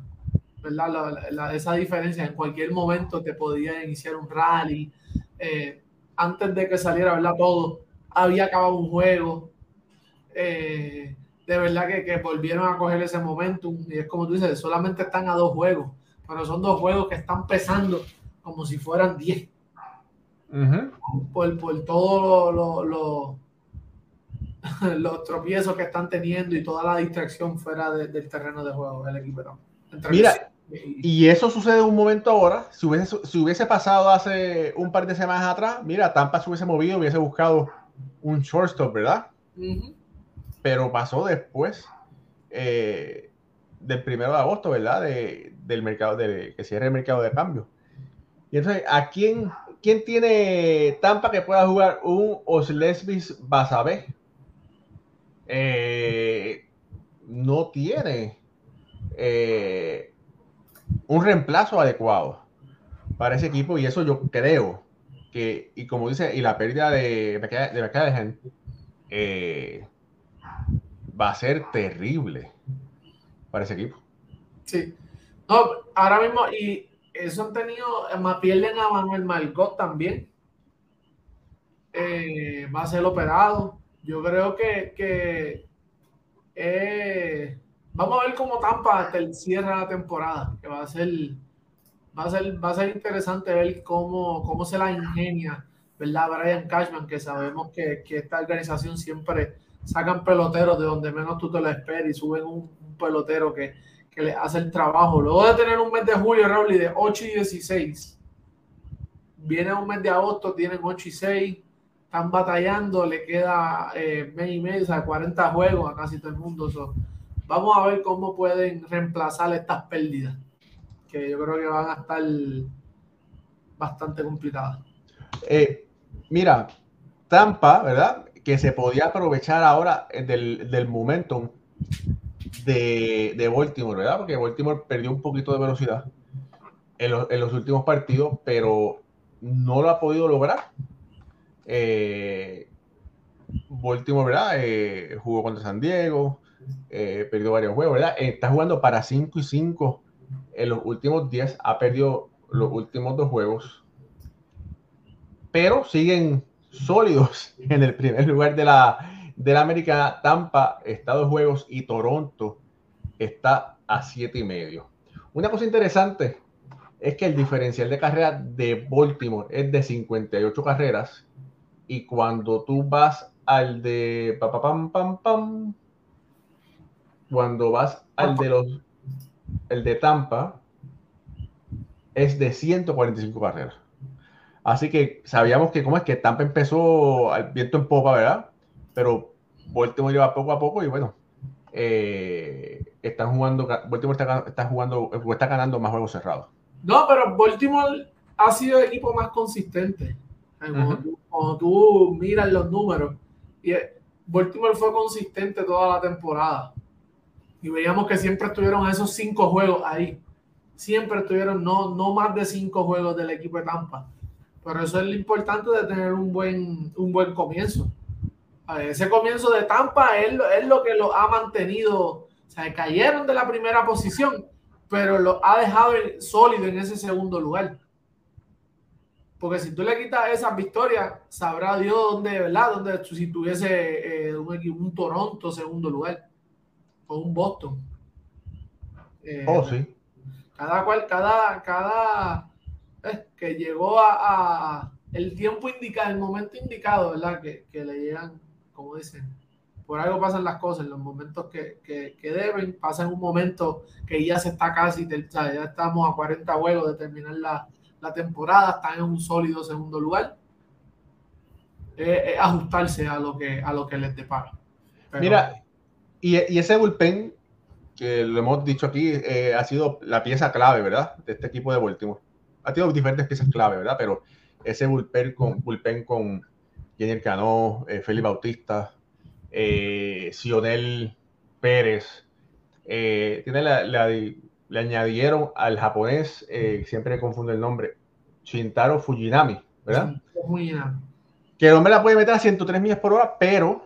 ¿verdad? esa diferencia, en cualquier momento te podía iniciar un rally, eh, antes de que saliera, ¿verdad? Todo, había acabado un juego. Eh, de verdad que, volvieron a coger ese momentum. Y es como tú dices, solamente están a dos juegos, pero son dos juegos que están pesando como si fueran diez. por, por todos lo, *laughs* los tropiezos que están teniendo y toda la distracción fuera del terreno de juego del equipo. Mira, y eso sucede en un momento ahora. Si hubiese, si hubiese pasado hace un par de semanas atrás, mira, Tampa se hubiese movido, hubiese buscado un shortstop, ¿verdad? Pero pasó después eh, del primero de agosto, ¿verdad? del mercado, de, que cierre el mercado de cambio. Y entonces, ¿a quién, quién tiene Tampa que pueda jugar un Oslesbis Basabé? Eh, no tiene. Eh, un reemplazo adecuado para ese equipo y eso yo creo que, y como dice, y la pérdida de, de eh, va a ser terrible para ese equipo. Sí. No, ahora mismo, y eso han tenido, más pierden a Manuel Margot también. Eh, va a ser operado. Yo creo que, que eh, Vamos a ver cómo Tampa hasta el cierre de la temporada, que va a ser, va a ser, va a ser interesante ver cómo, cómo se la ingenia, ¿verdad? Brian Cashman, que sabemos que, que esta organización siempre sacan peloteros de donde menos tú te lo esperes y suben un, pelotero que, que, le hace el trabajo. Luego de tener un mes de julio, Raúl, de 8 y 16, viene un mes de agosto, tienen 8 y 6, están batallando, le queda eh, mes y medio, o sea, 40 juegos a casi todo el mundo. Vamos a ver cómo pueden reemplazar estas pérdidas, que yo creo que van a estar bastante complicadas. Eh, mira, Tampa, ¿verdad? Que se podía aprovechar ahora del, del momentum de, de, Baltimore, ¿verdad? Porque Baltimore perdió un poquito de velocidad en, los últimos partidos, pero no lo ha podido lograr. Eh, ¿verdad? Eh, jugó contra San Diego, eh, perdió varios juegos, ¿verdad? Está jugando para 5 y 5 en los últimos 10, ha perdido los últimos dos juegos, pero siguen sólidos *laughs* en el primer lugar de la, de la América. Tampa está dos juegos y Toronto está a siete y medio. Una cosa interesante es que el diferencial de carrera de Baltimore es de 58 carreras y cuando tú vas al de pa, pam, pam, pam, cuando vas al de los, el de Tampa, es de 145 carreras. Así que sabíamos que cómo es que Tampa empezó al viento en popa, ¿verdad? Pero Baltimore lleva poco a poco y bueno, eh, están jugando, Baltimore está, jugando, está ganando más juegos cerrados. No, pero Baltimore ha sido el equipo más consistente. Cuando, tú, miras los números, y Baltimore fue consistente toda la temporada y veíamos que siempre estuvieron esos cinco juegos ahí. Siempre estuvieron no, no más de cinco juegos del equipo de Tampa. Pero eso es lo importante de tener un buen, un buen comienzo. Ese comienzo de Tampa es, es lo que lo ha mantenido. O sea, cayeron de la primera posición, pero lo ha dejado sólido en ese segundo lugar. Porque si tú le quitas esa victoria, sabrá Dios dónde, ¿verdad? Dónde si tuviese eh, un, un Toronto segundo lugar un Boston. Eh, oh, sí. Cada cual, cada, cada que llegó a, el tiempo indicado, el momento indicado, ¿verdad? Que, le llegan, como dicen, por algo pasan las cosas, los momentos que, deben, pasan un momento que ya se está casi, ya estamos a 40 juegos de terminar la, temporada, están en un sólido segundo lugar. ajustarse a lo que a lo que les depara. Mira, y, ese bullpen, que lo hemos dicho aquí, eh, ha sido la pieza clave, ¿verdad? De este equipo de Baltimore. Ha tenido diferentes piezas clave, ¿verdad? Pero ese bullpen con, bullpen con Jenny Cano, eh, Félix Bautista, eh, Sionel Pérez, eh, tiene le añadieron al japonés, siempre confundo el nombre, Shintaro Fujinami, ¿verdad? que el hombre la puede meter a 103 millas por hora, pero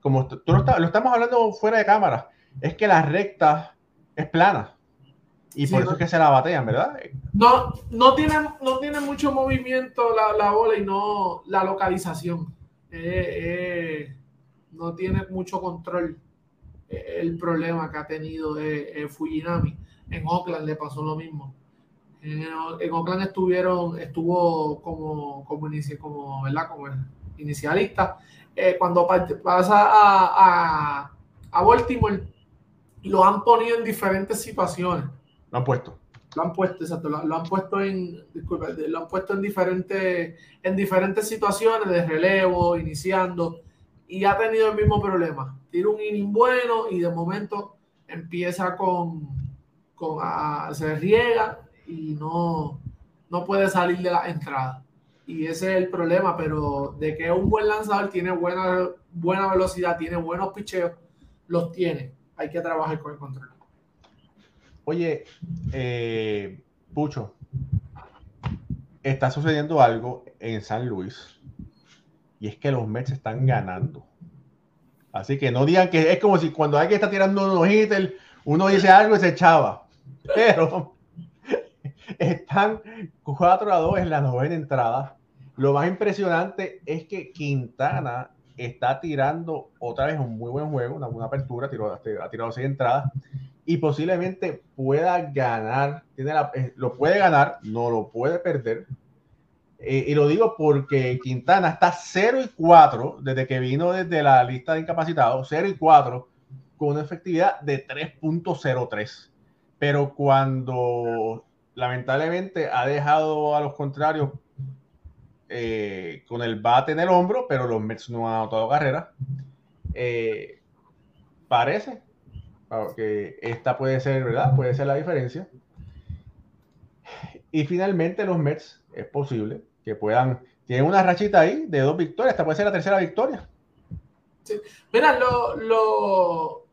como tú lo, lo estamos hablando fuera de cámara, es que la recta es plana. Y por eso es que se la batean, ¿verdad? No, no tiene, no tiene mucho movimiento la, la bola y no la localización. Eh, eh, no tiene mucho control. Eh, el problema que ha tenido Fujinami. En Oakland le pasó lo mismo. En, en Oakland estuvieron, estuvo como, como, como, ¿verdad? como inicialista. cuando pasa a, a, a Baltimore, lo han ponido en diferentes situaciones lo han puesto. Lo han puesto, exacto. Lo, han puesto en, disculpa, lo han puesto en diferentes, en diferentes situaciones de relevo, iniciando, y ha tenido el mismo problema. Tira un inning bueno y de momento empieza con, con se riega y no, no puede salir de la entrada. Y ese es el problema, pero de que un buen lanzador tiene buena, buena velocidad, tiene buenos picheos, los tiene. Hay que trabajar con el control. Oye, eh, Pucho, está sucediendo algo en San Luis y es que los Mets están ganando. Así que no digan que es como si cuando alguien está tirando unos hitters, uno dice algo y se echaba. Pero *laughs* están 4 a 2 en la novena entrada. Lo más impresionante es que Quintana está tirando otra vez un muy buen juego, una buena apertura, tiró, ha tirado seis entradas y posiblemente pueda ganar, tiene eh, lo puede ganar, no lo puede perder. Eh, y lo digo porque Quintana está 0 y 4 desde que vino desde la lista de incapacitados, 0 y 4 con una efectividad de 3.03. Pero cuando lamentablemente ha dejado a los contrarios eh, con el bate en el hombro, pero los Mets no han anotado carrera, parece que esta puede ser, ¿verdad? Puede ser la diferencia. Y finalmente los Mets es posible que puedan, tienen una rachita ahí de dos victorias, esta puede ser la tercera victoria. Mira, lo, lo,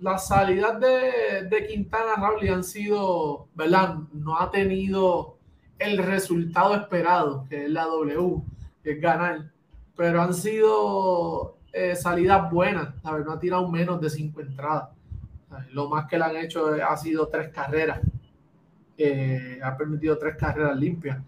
las salidas de, de Quintana Raúl han sido, ¿verdad? No ha tenido el resultado esperado, que es la W, que es ganar, pero han sido eh, salidas buenas, ¿sabes? No ha tirado menos de cinco entradas. Lo más que le han hecho ha sido tres carreras. Eh, ha permitido tres carreras limpias.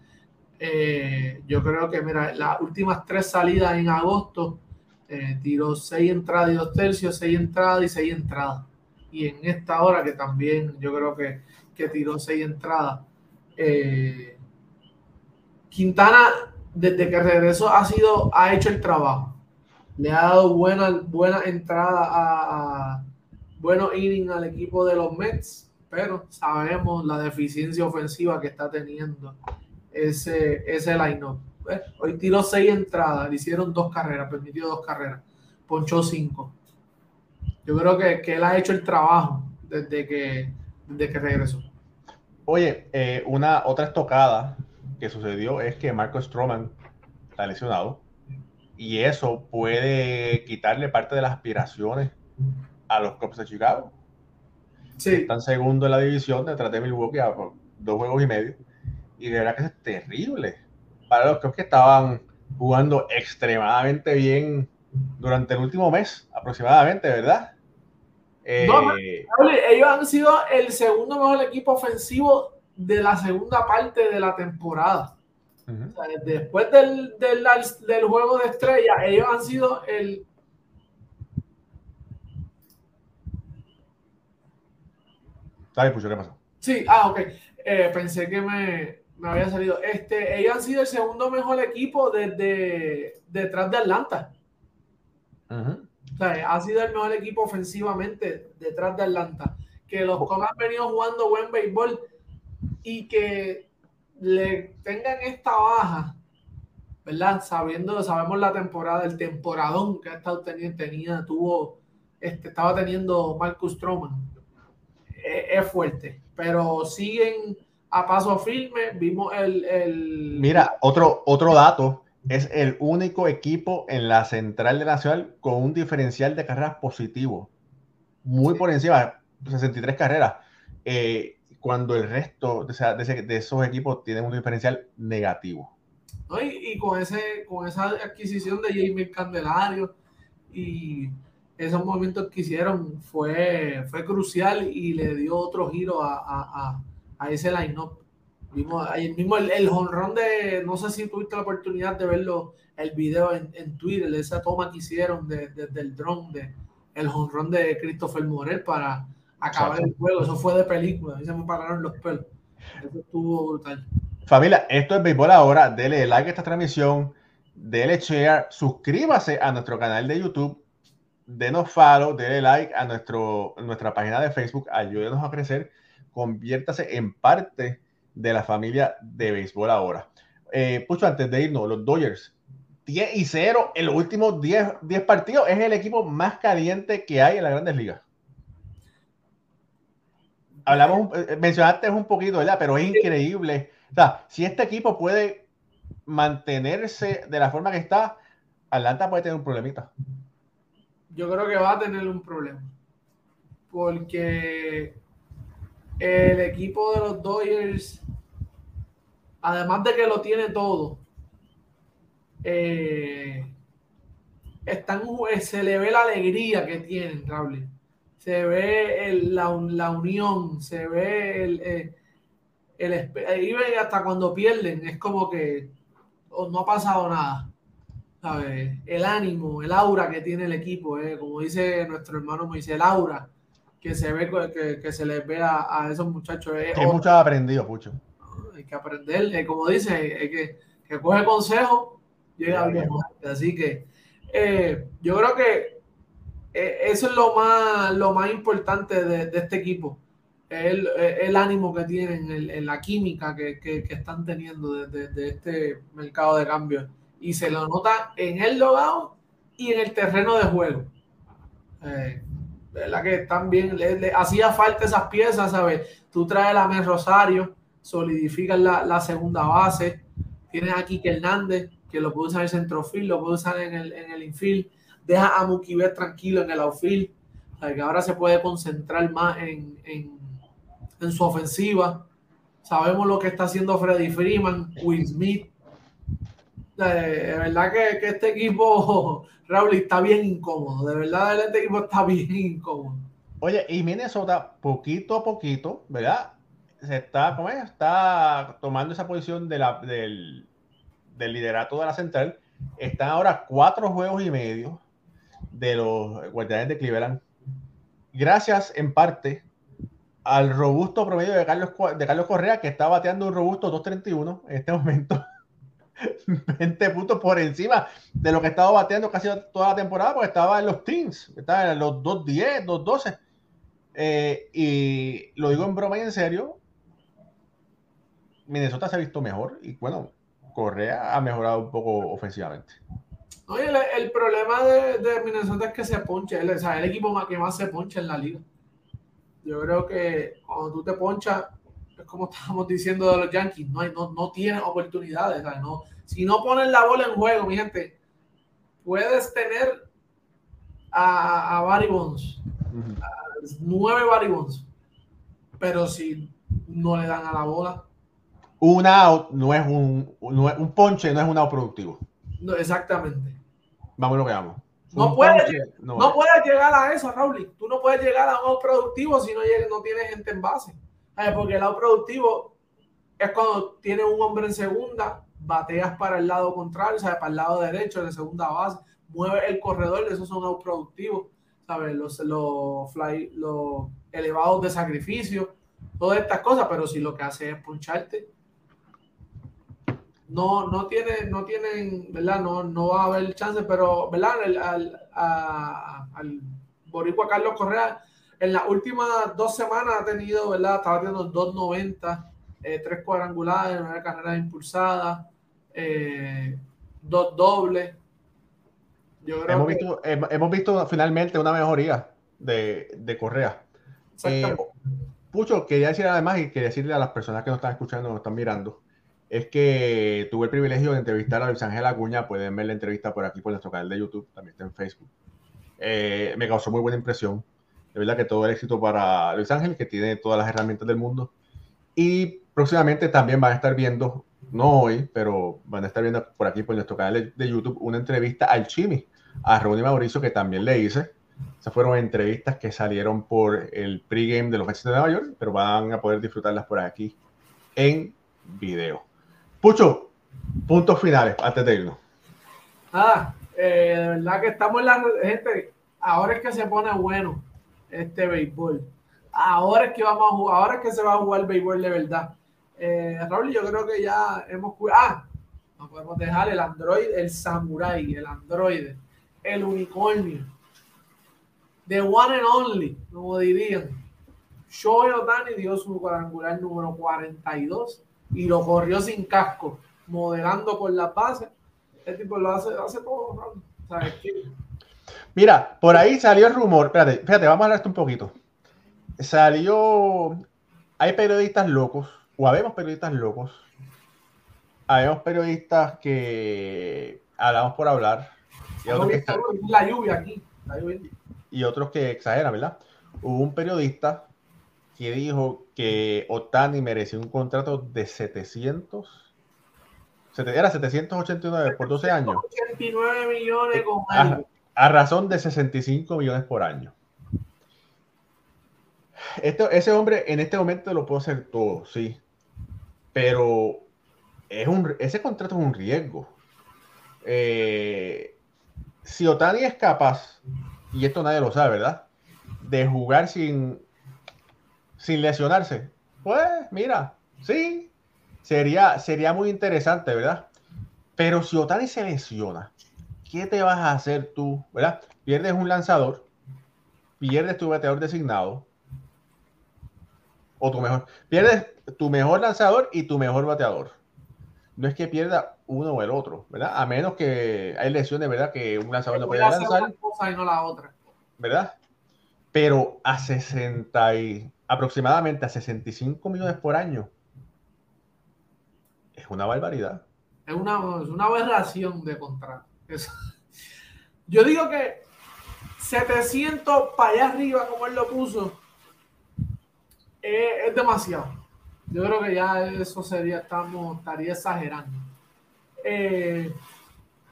Eh, yo creo que, mira, las últimas tres salidas en agosto eh, tiró seis entradas y dos tercios, seis entradas y seis entradas. Y en esta hora que también yo creo que, que tiró seis entradas. Quintana, desde que regresó, ha sido, ha hecho el trabajo. Le ha dado buena, buena entrada a bueno inning al equipo de los Mets, pero sabemos la deficiencia ofensiva que está teniendo ese, ese line-up. Eh, hoy tiró seis entradas, le hicieron dos carreras, permitió dos carreras, ponchó cinco. Yo creo que, que él ha hecho el trabajo desde que, desde que regresó. Oye, eh, una otra estocada que sucedió es que Marco Stroman está lesionado y eso puede quitarle parte de las aspiraciones a los Cubs de Chicago. Sí. Están segundo en la división detrás de Milwaukee a dos juegos y medio. Y de verdad que es terrible para los Cubs que estaban jugando extremadamente bien durante el último mes, aproximadamente, ¿verdad? Eh, ellos han sido el segundo mejor equipo ofensivo de la segunda parte de la temporada. después del, del, del, juego de estrella, ellos han sido el ¿qué pasó? Sí, ah, ok. Eh, pensé que me, había salido. Este, ellos han sido el segundo mejor equipo desde detrás de Atlanta. o sea, ha sido el mejor equipo ofensivamente detrás de Atlanta. Que los Cubs han venido jugando buen béisbol y que le tengan esta baja, ¿verdad? Sabiendo, sabemos la temporada, el temporadón que ha estado teniendo, tenía, tuvo, este, estaba teniendo Marcus Stroman es, fuerte, pero siguen a paso firme. Vimos el, Mira, otro, otro dato. Es el único equipo en la central de Nacional con un diferencial de carreras positivo. Muy por encima, 63 carreras. Eh, cuando el resto de, esos equipos tienen un diferencial negativo. Y, con, ese, con esa adquisición de Jamie Candelario y esos movimientos que hicieron fue, fue crucial y le dio otro giro a, a, a ese line-up. Vimos el mismo el, honrón de, no sé si tuviste la oportunidad de verlo, el video en, en Twitter, esa toma que hicieron desde de, el drone, de, el honrón de Christopher Morel para acabar el juego. Eso fue de película, a mí se me pararon los pelos. Eso estuvo brutal. Familia, esto es Béisbol Ahora. Dele like a esta transmisión, dele share, suscríbase a nuestro canal de YouTube, denos follow, dele like a nuestro, nuestra página de Facebook, ayúdenos a crecer, conviértase en parte de la familia de béisbol ahora. Eh, Pucho, antes de irnos, los Dodgers 10 y 0 en los últimos 10, 10 partidos. Es el equipo más caliente que hay en las grandes ligas. Hablamos, eh, mencionaste un poquito, ¿verdad? Pero es increíble. O sea, si este equipo puede mantenerse de la forma que está, Atlanta puede tener un problemita. Yo creo que va a tener un problema. Porque el equipo de los Dodgers, además de que lo tiene todo, eh, están, se le ve la alegría que tienen, Raúl. Se ve la, unión, se ve el, eh, el, el, hasta cuando pierden, es como que no ha pasado nada. El ánimo, el aura que tiene el equipo, eh, como dice nuestro hermano dice, el aura que se ve que, que se les ve a, esos muchachos. Es mucho aprendido, mucho. Hay que aprender, eh, como dice, hay que, que coge consejo, llega bien. Así que eh, yo creo que eh, eso es lo más, lo más importante de, de este equipo. El, el, ánimo que tienen, el, la química que, que, que están teniendo desde de, este mercado de cambio. Y se lo nota en el logado y en el terreno de juego. Eh, ¿verdad? Que también le, hacía falta esas piezas, ¿sabes? Tú traes a Mer Rosario, solidificas la, la, segunda base, tienes a Kike Hernández, que lo puede usar en el centrofil, lo puede usar en el, en el infield, deja a Mukibet tranquilo en el outfield, ahora se puede concentrar más en, en, en, su ofensiva. Sabemos lo que está haciendo Freddy Freeman, Will Smith. De verdad que, que este equipo *laughs* Raúl está bien incómodo. De verdad, este equipo está bien incómodo. Oye, y Minnesota, poquito a poquito, ¿verdad? Se está, ¿cómo es? Está tomando esa posición de la, del, del liderato de la central. Están ahora cuatro juegos y medio de los guardianes de Cleveland. Gracias en parte al robusto promedio de Carlos, de Carlos Correa, que está bateando un robusto 2.31 en este momento. *laughs* *laughs* 20 puntos por encima de lo que estaba bateando casi toda la temporada, porque estaba en los teams, estaba en los 2-10, 2-12. Eh, y lo digo en broma y en serio, Minnesota se ha visto mejor y bueno, Correa ha mejorado un poco ofensivamente. Oye, el, problema de, de, Minnesota es que se ponche, el, o sea, el equipo más, que más se poncha en la liga. Yo creo que cuando tú te ponchas, como estábamos diciendo de los Yankees, no, hay, no, no tienen oportunidades. No, si no ponen la bola en juego, mi gente, puedes tener a, a Barry Bonds, nueve Barry Bonds, pero si no le dan a la bola. Un out no es un, un ponche, no es un out productivo. No, exactamente. Vamos lo que vamos. No puedes, no, no puedes llegar a eso, Raúl. Tú no puedes llegar a un out productivo si no, no tienes gente en base. Porque el lado productivo es cuando tiene un hombre en segunda, bateas para el lado contrario, ¿sabes? Para el lado derecho de segunda base, mueve el corredor, esos son out productivos, ¿sabes? Los, los, fly, los elevados de sacrificio, todas estas cosas, pero si lo que hace es puncharte, no, no, tiene, no tienen, ¿verdad? No, no va a haber chance, pero, ¿verdad? al, al Boricua Carlos Correa en las últimas dos semanas ha tenido, ¿verdad? Estaba teniendo 2.90, eh, tres cuadrangulares, nueve carreras impulsadas, eh, dos dobles. Yo creo hemos, visto, hemos visto finalmente una mejoría de, de Correa. Eh, Pucho, quería decir además y quería decirle a las personas que nos están escuchando, nos están mirando, es que tuve el privilegio de entrevistar a Luis Ángel Acuña. Pueden ver la entrevista por aquí, por nuestro canal de YouTube, también está en Facebook. Eh, me causó muy buena impresión de verdad que todo el éxito para Luis Ángel, que tiene todas las herramientas del mundo. Y próximamente también van a estar viendo no hoy, pero van a estar viendo por aquí por nuestro canal de YouTube una entrevista al Chimi, a Ronnie Mauricio, que también le hice. Esas fueron entrevistas que salieron por el pregame de los Mets de Nueva York, pero van a poder disfrutarlas por aquí en video. Pucho, puntos finales antes de irnos. Ah, eh, de verdad que estamos la gente. Ahora es que se pone bueno este béisbol. Ahora es que vamos a jugar, ahora es que se va a jugar el béisbol de verdad. Eh, yo creo que ya hemos Ah, no podemos dejar el android, el samurai, el androide, el unicornio. The one and only, como dirían. Shohei Otani dio su cuadrangular número 42 y lo corrió sin casco, modelando por la base. Este tipo lo hace, hace todo, ¿Sabes qué? Mira, por ahí salió el rumor. Espérate, espérate, vamos a hablar esto un poquito. Salió. Hay periodistas locos, o habemos periodistas locos. Habemos periodistas que hablamos por hablar. Y otros que la lluvia aquí. Y otros que exageran, ¿verdad? Hubo un periodista que dijo que Otani merecía un contrato de 700 era 789 por 12 años. 89 millones con a, razón de 65 millones por año. Esto, ese hombre en este momento lo puede hacer todo, sí. Pero es un, ese contrato es un riesgo. Eh, si Otani es capaz, y esto nadie lo sabe, ¿verdad? De jugar sin, sin lesionarse, pues mira, sí, sería, sería muy interesante, ¿verdad? Pero si Otani se lesiona, ¿qué te vas a hacer tú? ¿Verdad? Pierdes un lanzador, pierdes tu bateador designado, o tu mejor, pierdes tu mejor lanzador y tu mejor bateador. No es que pierda uno o el otro, ¿verdad? A menos que hay lesiones, ¿verdad? Que un lanzador no puede lanzar. y no la otra. ¿Verdad? Pero a 60 y aproximadamente a 65 millones por año, es una barbaridad. Es una, una aberración de contrato. Yo digo que 700 para allá arriba, como él lo puso, es, demasiado. Yo creo que ya eso sería, estamos, estaría exagerando. Eh,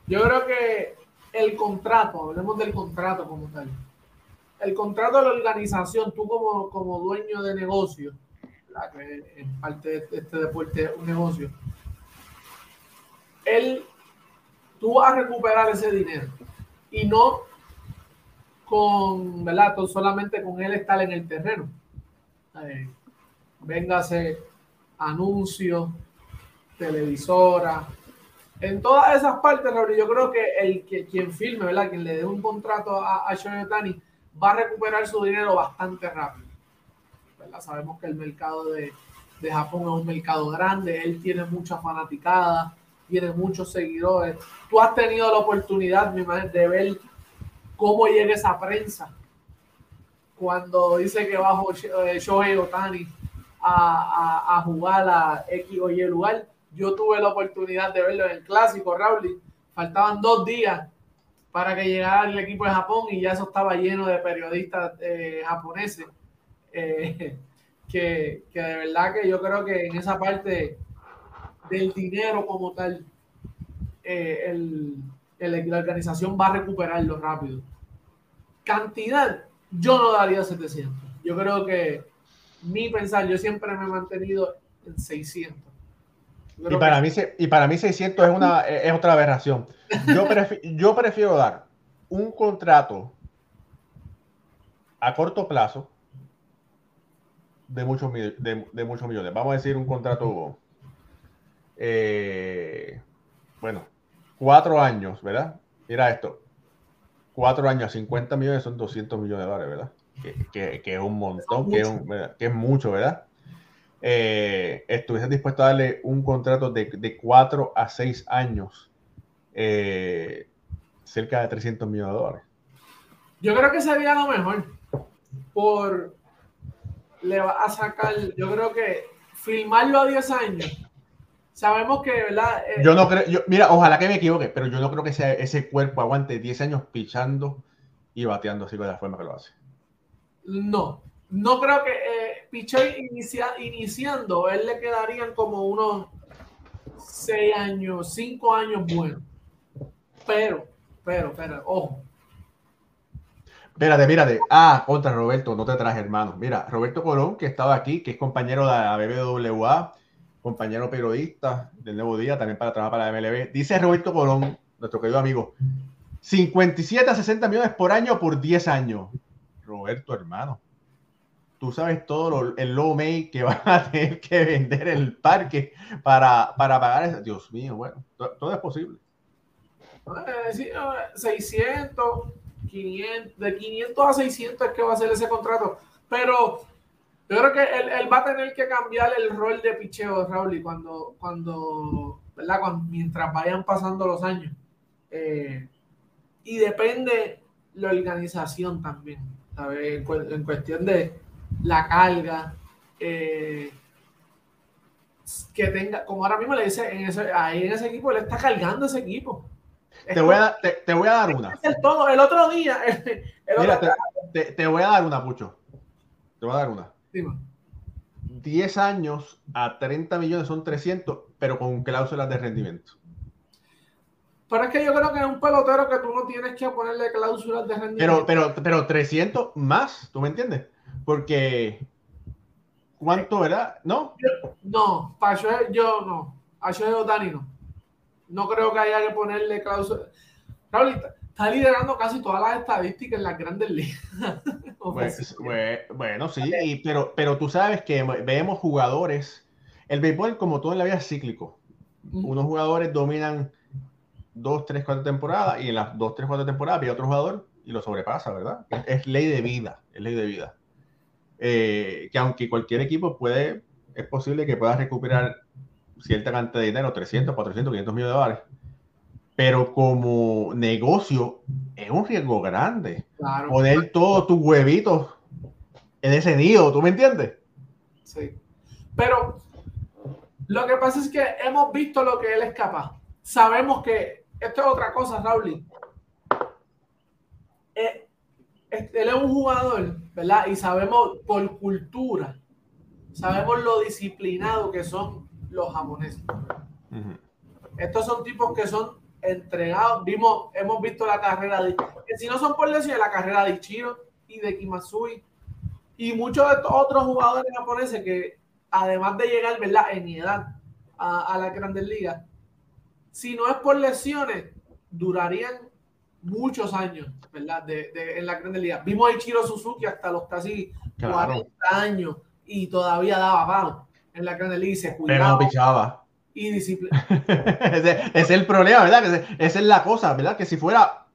yo creo que el contrato, hablemos del contrato como tal. El contrato de la organización, tú como, como dueño de negocio, que en parte de este deporte es un negocio, él, tú vas a recuperar ese dinero y no con, ¿verdad? Solamente con él estar en el terreno. Eh, véngase anuncios, televisora, en todas esas partes, yo creo que el que quien filme, ¿verdad? Quien le dé un contrato a, a Shohei va a recuperar su dinero bastante rápido. Sabemos que el mercado de, de Japón es un mercado grande, él tiene mucha fanaticada tiene muchos seguidores. Tú has tenido la oportunidad, mi madre, de ver cómo llega esa prensa cuando dice que bajo eh, Shohei Otani a, a, jugar a X o Y lugar. Yo tuve la oportunidad de verlo en el clásico, Raúl. Faltaban dos días para que llegara el equipo de Japón y ya eso estaba lleno de periodistas eh, japoneses. Eh, *laughs* que, que de verdad que yo creo que en esa parte del dinero como tal, eh, el, la organización va a recuperarlo rápido. Cantidad, yo no daría 700. Yo creo que mi pensar, yo siempre me he mantenido en 600. Y para, mí, y para mí 600 es, una, es otra aberración. Yo, yo prefiero dar un contrato a corto plazo de muchos, de, de muchos millones. Vamos a decir un contrato eh, bueno, cuatro años, ¿verdad? Mira esto, cuatro años, 50 millones son 200 millones de dólares, ¿verdad? Que, es un montón, que es, mucho, ¿verdad? Eh, estuviese dispuesto a darle un contrato de, de cuatro a seis años, eh, cerca de 300 millones de dólares. Yo creo que sería lo mejor. Por le va a sacar, yo creo que filmarlo a 10 años sabemos que, ¿verdad? Eh, yo no creo, mira, ojalá que me equivoque, pero yo no creo que sea ese cuerpo aguante 10 años pichando y bateando así de la forma que lo hace. No, no creo que eh, pichó iniciando, él le quedarían como unos seis años, cinco años buenos. Pero, pero, pero, ojo. Espérate, mírate. Ah, contra Roberto, no te traje, hermano. Mira, Roberto Colón, que estaba aquí, que es compañero de la BBWA, compañero periodista del Nuevo Día, también para trabajar para la MLB. Dice Roberto Colón, nuestro querido amigo, 57 a 60 millones por año por 10 años. Roberto, hermano, tú sabes todo el low make que van a tener que vender el parque para, para pagar eso. Dios mío, bueno, todo, es posible. 600, 500, de 500 a 600 es que va a ser ese contrato. Pero yo creo que él, va a tener que cambiar el rol de picheo, Raúl, y cuando, cuando, ¿verdad? mientras vayan pasando los años. Eh, y depende la organización también, ¿sabes? En, cuestión de la carga, eh, que tenga, como ahora mismo le dice, en ese, ahí en ese equipo, él está cargando ese equipo. Te voy, a, te, voy, a, dar una. *laughs* El, todo, el otro día. *laughs* Mira, te, te, voy a dar una, Pucho. Te voy a dar una. 10 años a 30 millones son 300, pero con cláusulas de rendimiento. Pero es que yo creo que es un pelotero que tú no tienes que ponerle cláusulas de rendimiento. Pero, pero, pero 300 más, ¿tú me entiendes? Porque, ¿cuánto era? ¿No? no, para yo, yo no. A yo Dani no. No creo que haya que ponerle cláusulas. Está liderando casi todas las estadísticas en las grandes ligas. *laughs* Pues, bueno, sí, pero, pero tú sabes que vemos jugadores. El béisbol, como todo en la vida, es cíclico. Unos jugadores dominan dos, tres, cuatro temporadas y en las dos, tres, cuatro temporadas hay otro jugador y lo sobrepasa, ¿verdad? Es, ley de vida, es ley de vida. Eh, que aunque cualquier equipo puede, es posible que pueda recuperar cierta cantidad de dinero, 300, 400, 500 millones de dólares, pero como negocio es un riesgo grande. Poner todos tus huevitos en ese nido, ¿tú me entiendes? Sí. Pero lo que pasa es que hemos visto lo que él es capaz. Sabemos que esto es otra cosa, Raúl. Eh, él es un jugador, ¿verdad? Y sabemos por cultura, sabemos lo disciplinado que son los japoneses. Estos son tipos que son entregados. Vimos, hemos visto la carrera de, que si no son por decir la carrera de Ichiro y de Kimasui y muchos de estos otros jugadores japoneses que además de llegar, ¿verdad? En edad a, a la Grandes Ligas, si no es por lesiones, durarían muchos años, ¿verdad? De, de, en la Grandes Ligas. Vimos a Ichiro Suzuki hasta los casi 40 años y todavía daba palo en la Grandes Ligas y se cuidaba. Pero pichaba y disciplina. *laughs* ese, es el problema, ¿verdad? esa es la cosa, ¿verdad? Que si fuera,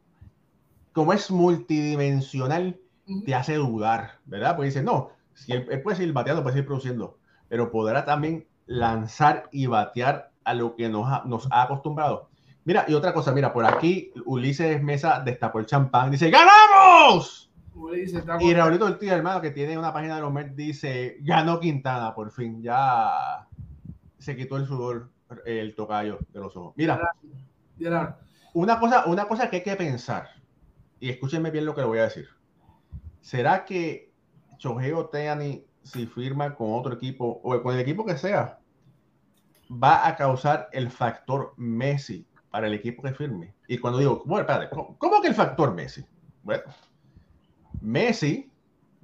como es multidimensional, te hace dudar, ¿verdad? Porque dice, no, si él, puede seguir bateando, puede seguir produciendo, pero podrá también lanzar y batear a lo que nos ha, nos ha acostumbrado. Mira, y otra cosa, mira, por aquí Ulises Mesa destapó el champán, dice, ¡ganamos! y Raulito el tío hermano, que tiene una página de los Mets, dice, ganó Quintana, por fin, ya se quitó el sudor, el tocayo de los ojos. Mira, una cosa, una cosa que hay que pensar, y escúchenme bien lo que le voy a decir. ¿Será que Shohei Ohtani, si firma con otro equipo, o con el equipo que sea, va a causar el factor Messi para el equipo que firme? Y cuando digo, bueno, espérate, ¿cómo, que el factor Messi? Bueno, Messi,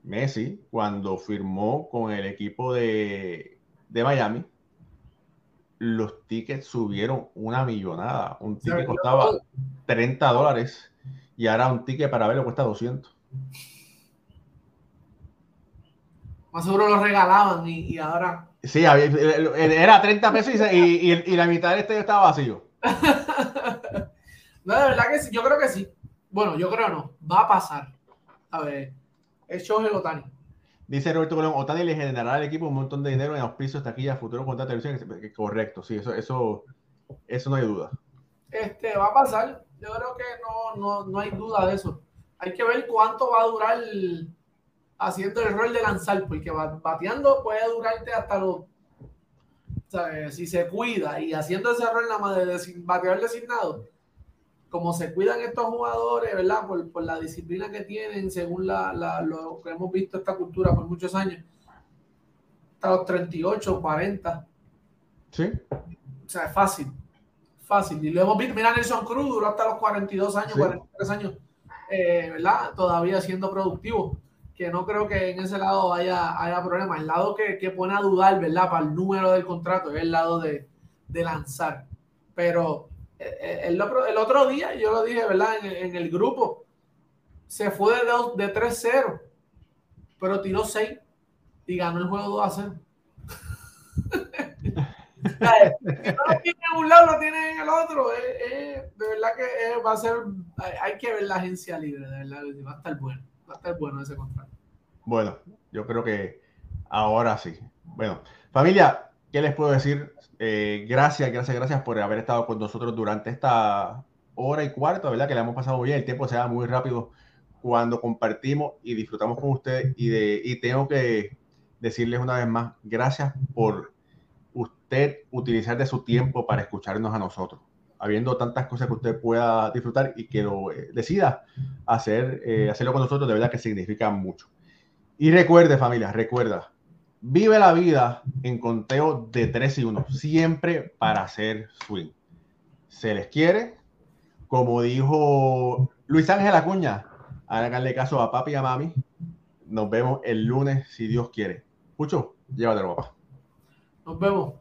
Messi, cuando firmó con el equipo de, de Miami, los tickets subieron una millonada. Un ticket costaba 30 dólares y ahora un ticket para verlo cuesta 200. Más seguro lo regalaban y, ahora. Sí, era 30 pesos y, la mitad del estadio estaba vacío. *laughs* no, de verdad que sí, yo creo que sí. Bueno, yo creo no, va a pasar. A ver, es Shohei Otani. Dice Roberto Colón, Otani le generará al equipo un montón de dinero en auspicios, taquillas, futuro contrato televisión. Correcto, sí, eso, eso, eso no hay duda. Este, va a pasar. Yo creo que no, no, no hay duda de eso. Hay que ver cuánto va a durar haciendo el rol de lanzar, porque bateando puede durarte hasta los. Si se cuida y haciendo ese rol nada más de batear designado, como se cuidan estos jugadores, ¿verdad? Por, la disciplina que tienen, según la, lo que hemos visto esta cultura por muchos años, hasta los 38, 40. Sí. o sea, es fácil. Fácil. Y lo hemos visto. Mira, Nelson Cruz duró hasta los 42 años, 43 años, eh, ¿verdad? Todavía siendo productivo. Que no creo que en ese lado haya, haya problema. El lado que, que pone a dudar, ¿verdad? Para el número del contrato es el lado de, de lanzar. Pero eh, eh, el, el, otro día, yo lo dije, ¿verdad? En, en el grupo, se fue de, de 3-0, pero tiró 6 y ganó el juego 2 a 0. *laughs* si no lo tiene en un lado, lo tiene en el otro. de verdad que va a ser. Hay, que ver la agencia libre, de verdad. Va a estar bueno. Va a estar bueno ese contrato. Bueno, yo creo que ahora sí. Bueno, familia, ¿qué les puedo decir? Eh, gracias, gracias, gracias por haber estado con nosotros durante esta hora y cuarto, ¿verdad? Que le hemos pasado bien. El tiempo se va muy rápido cuando compartimos y disfrutamos con ustedes. Y, de, y tengo que decirles una vez más, gracias por usted utilizar de su tiempo para escucharnos a nosotros, habiendo tantas cosas que usted pueda disfrutar y que lo eh, decida hacer, eh, hacerlo con nosotros, de verdad que significa mucho. Y recuerde, familia, recuerda, vive la vida en conteo de 3 y 1, siempre para hacer swing. Se les quiere, como dijo Luis Ángel Acuña, háganle caso a papi y a mami. Nos vemos el lunes, si Dios quiere. Pucho, llévatelo, papá. Nos vemos.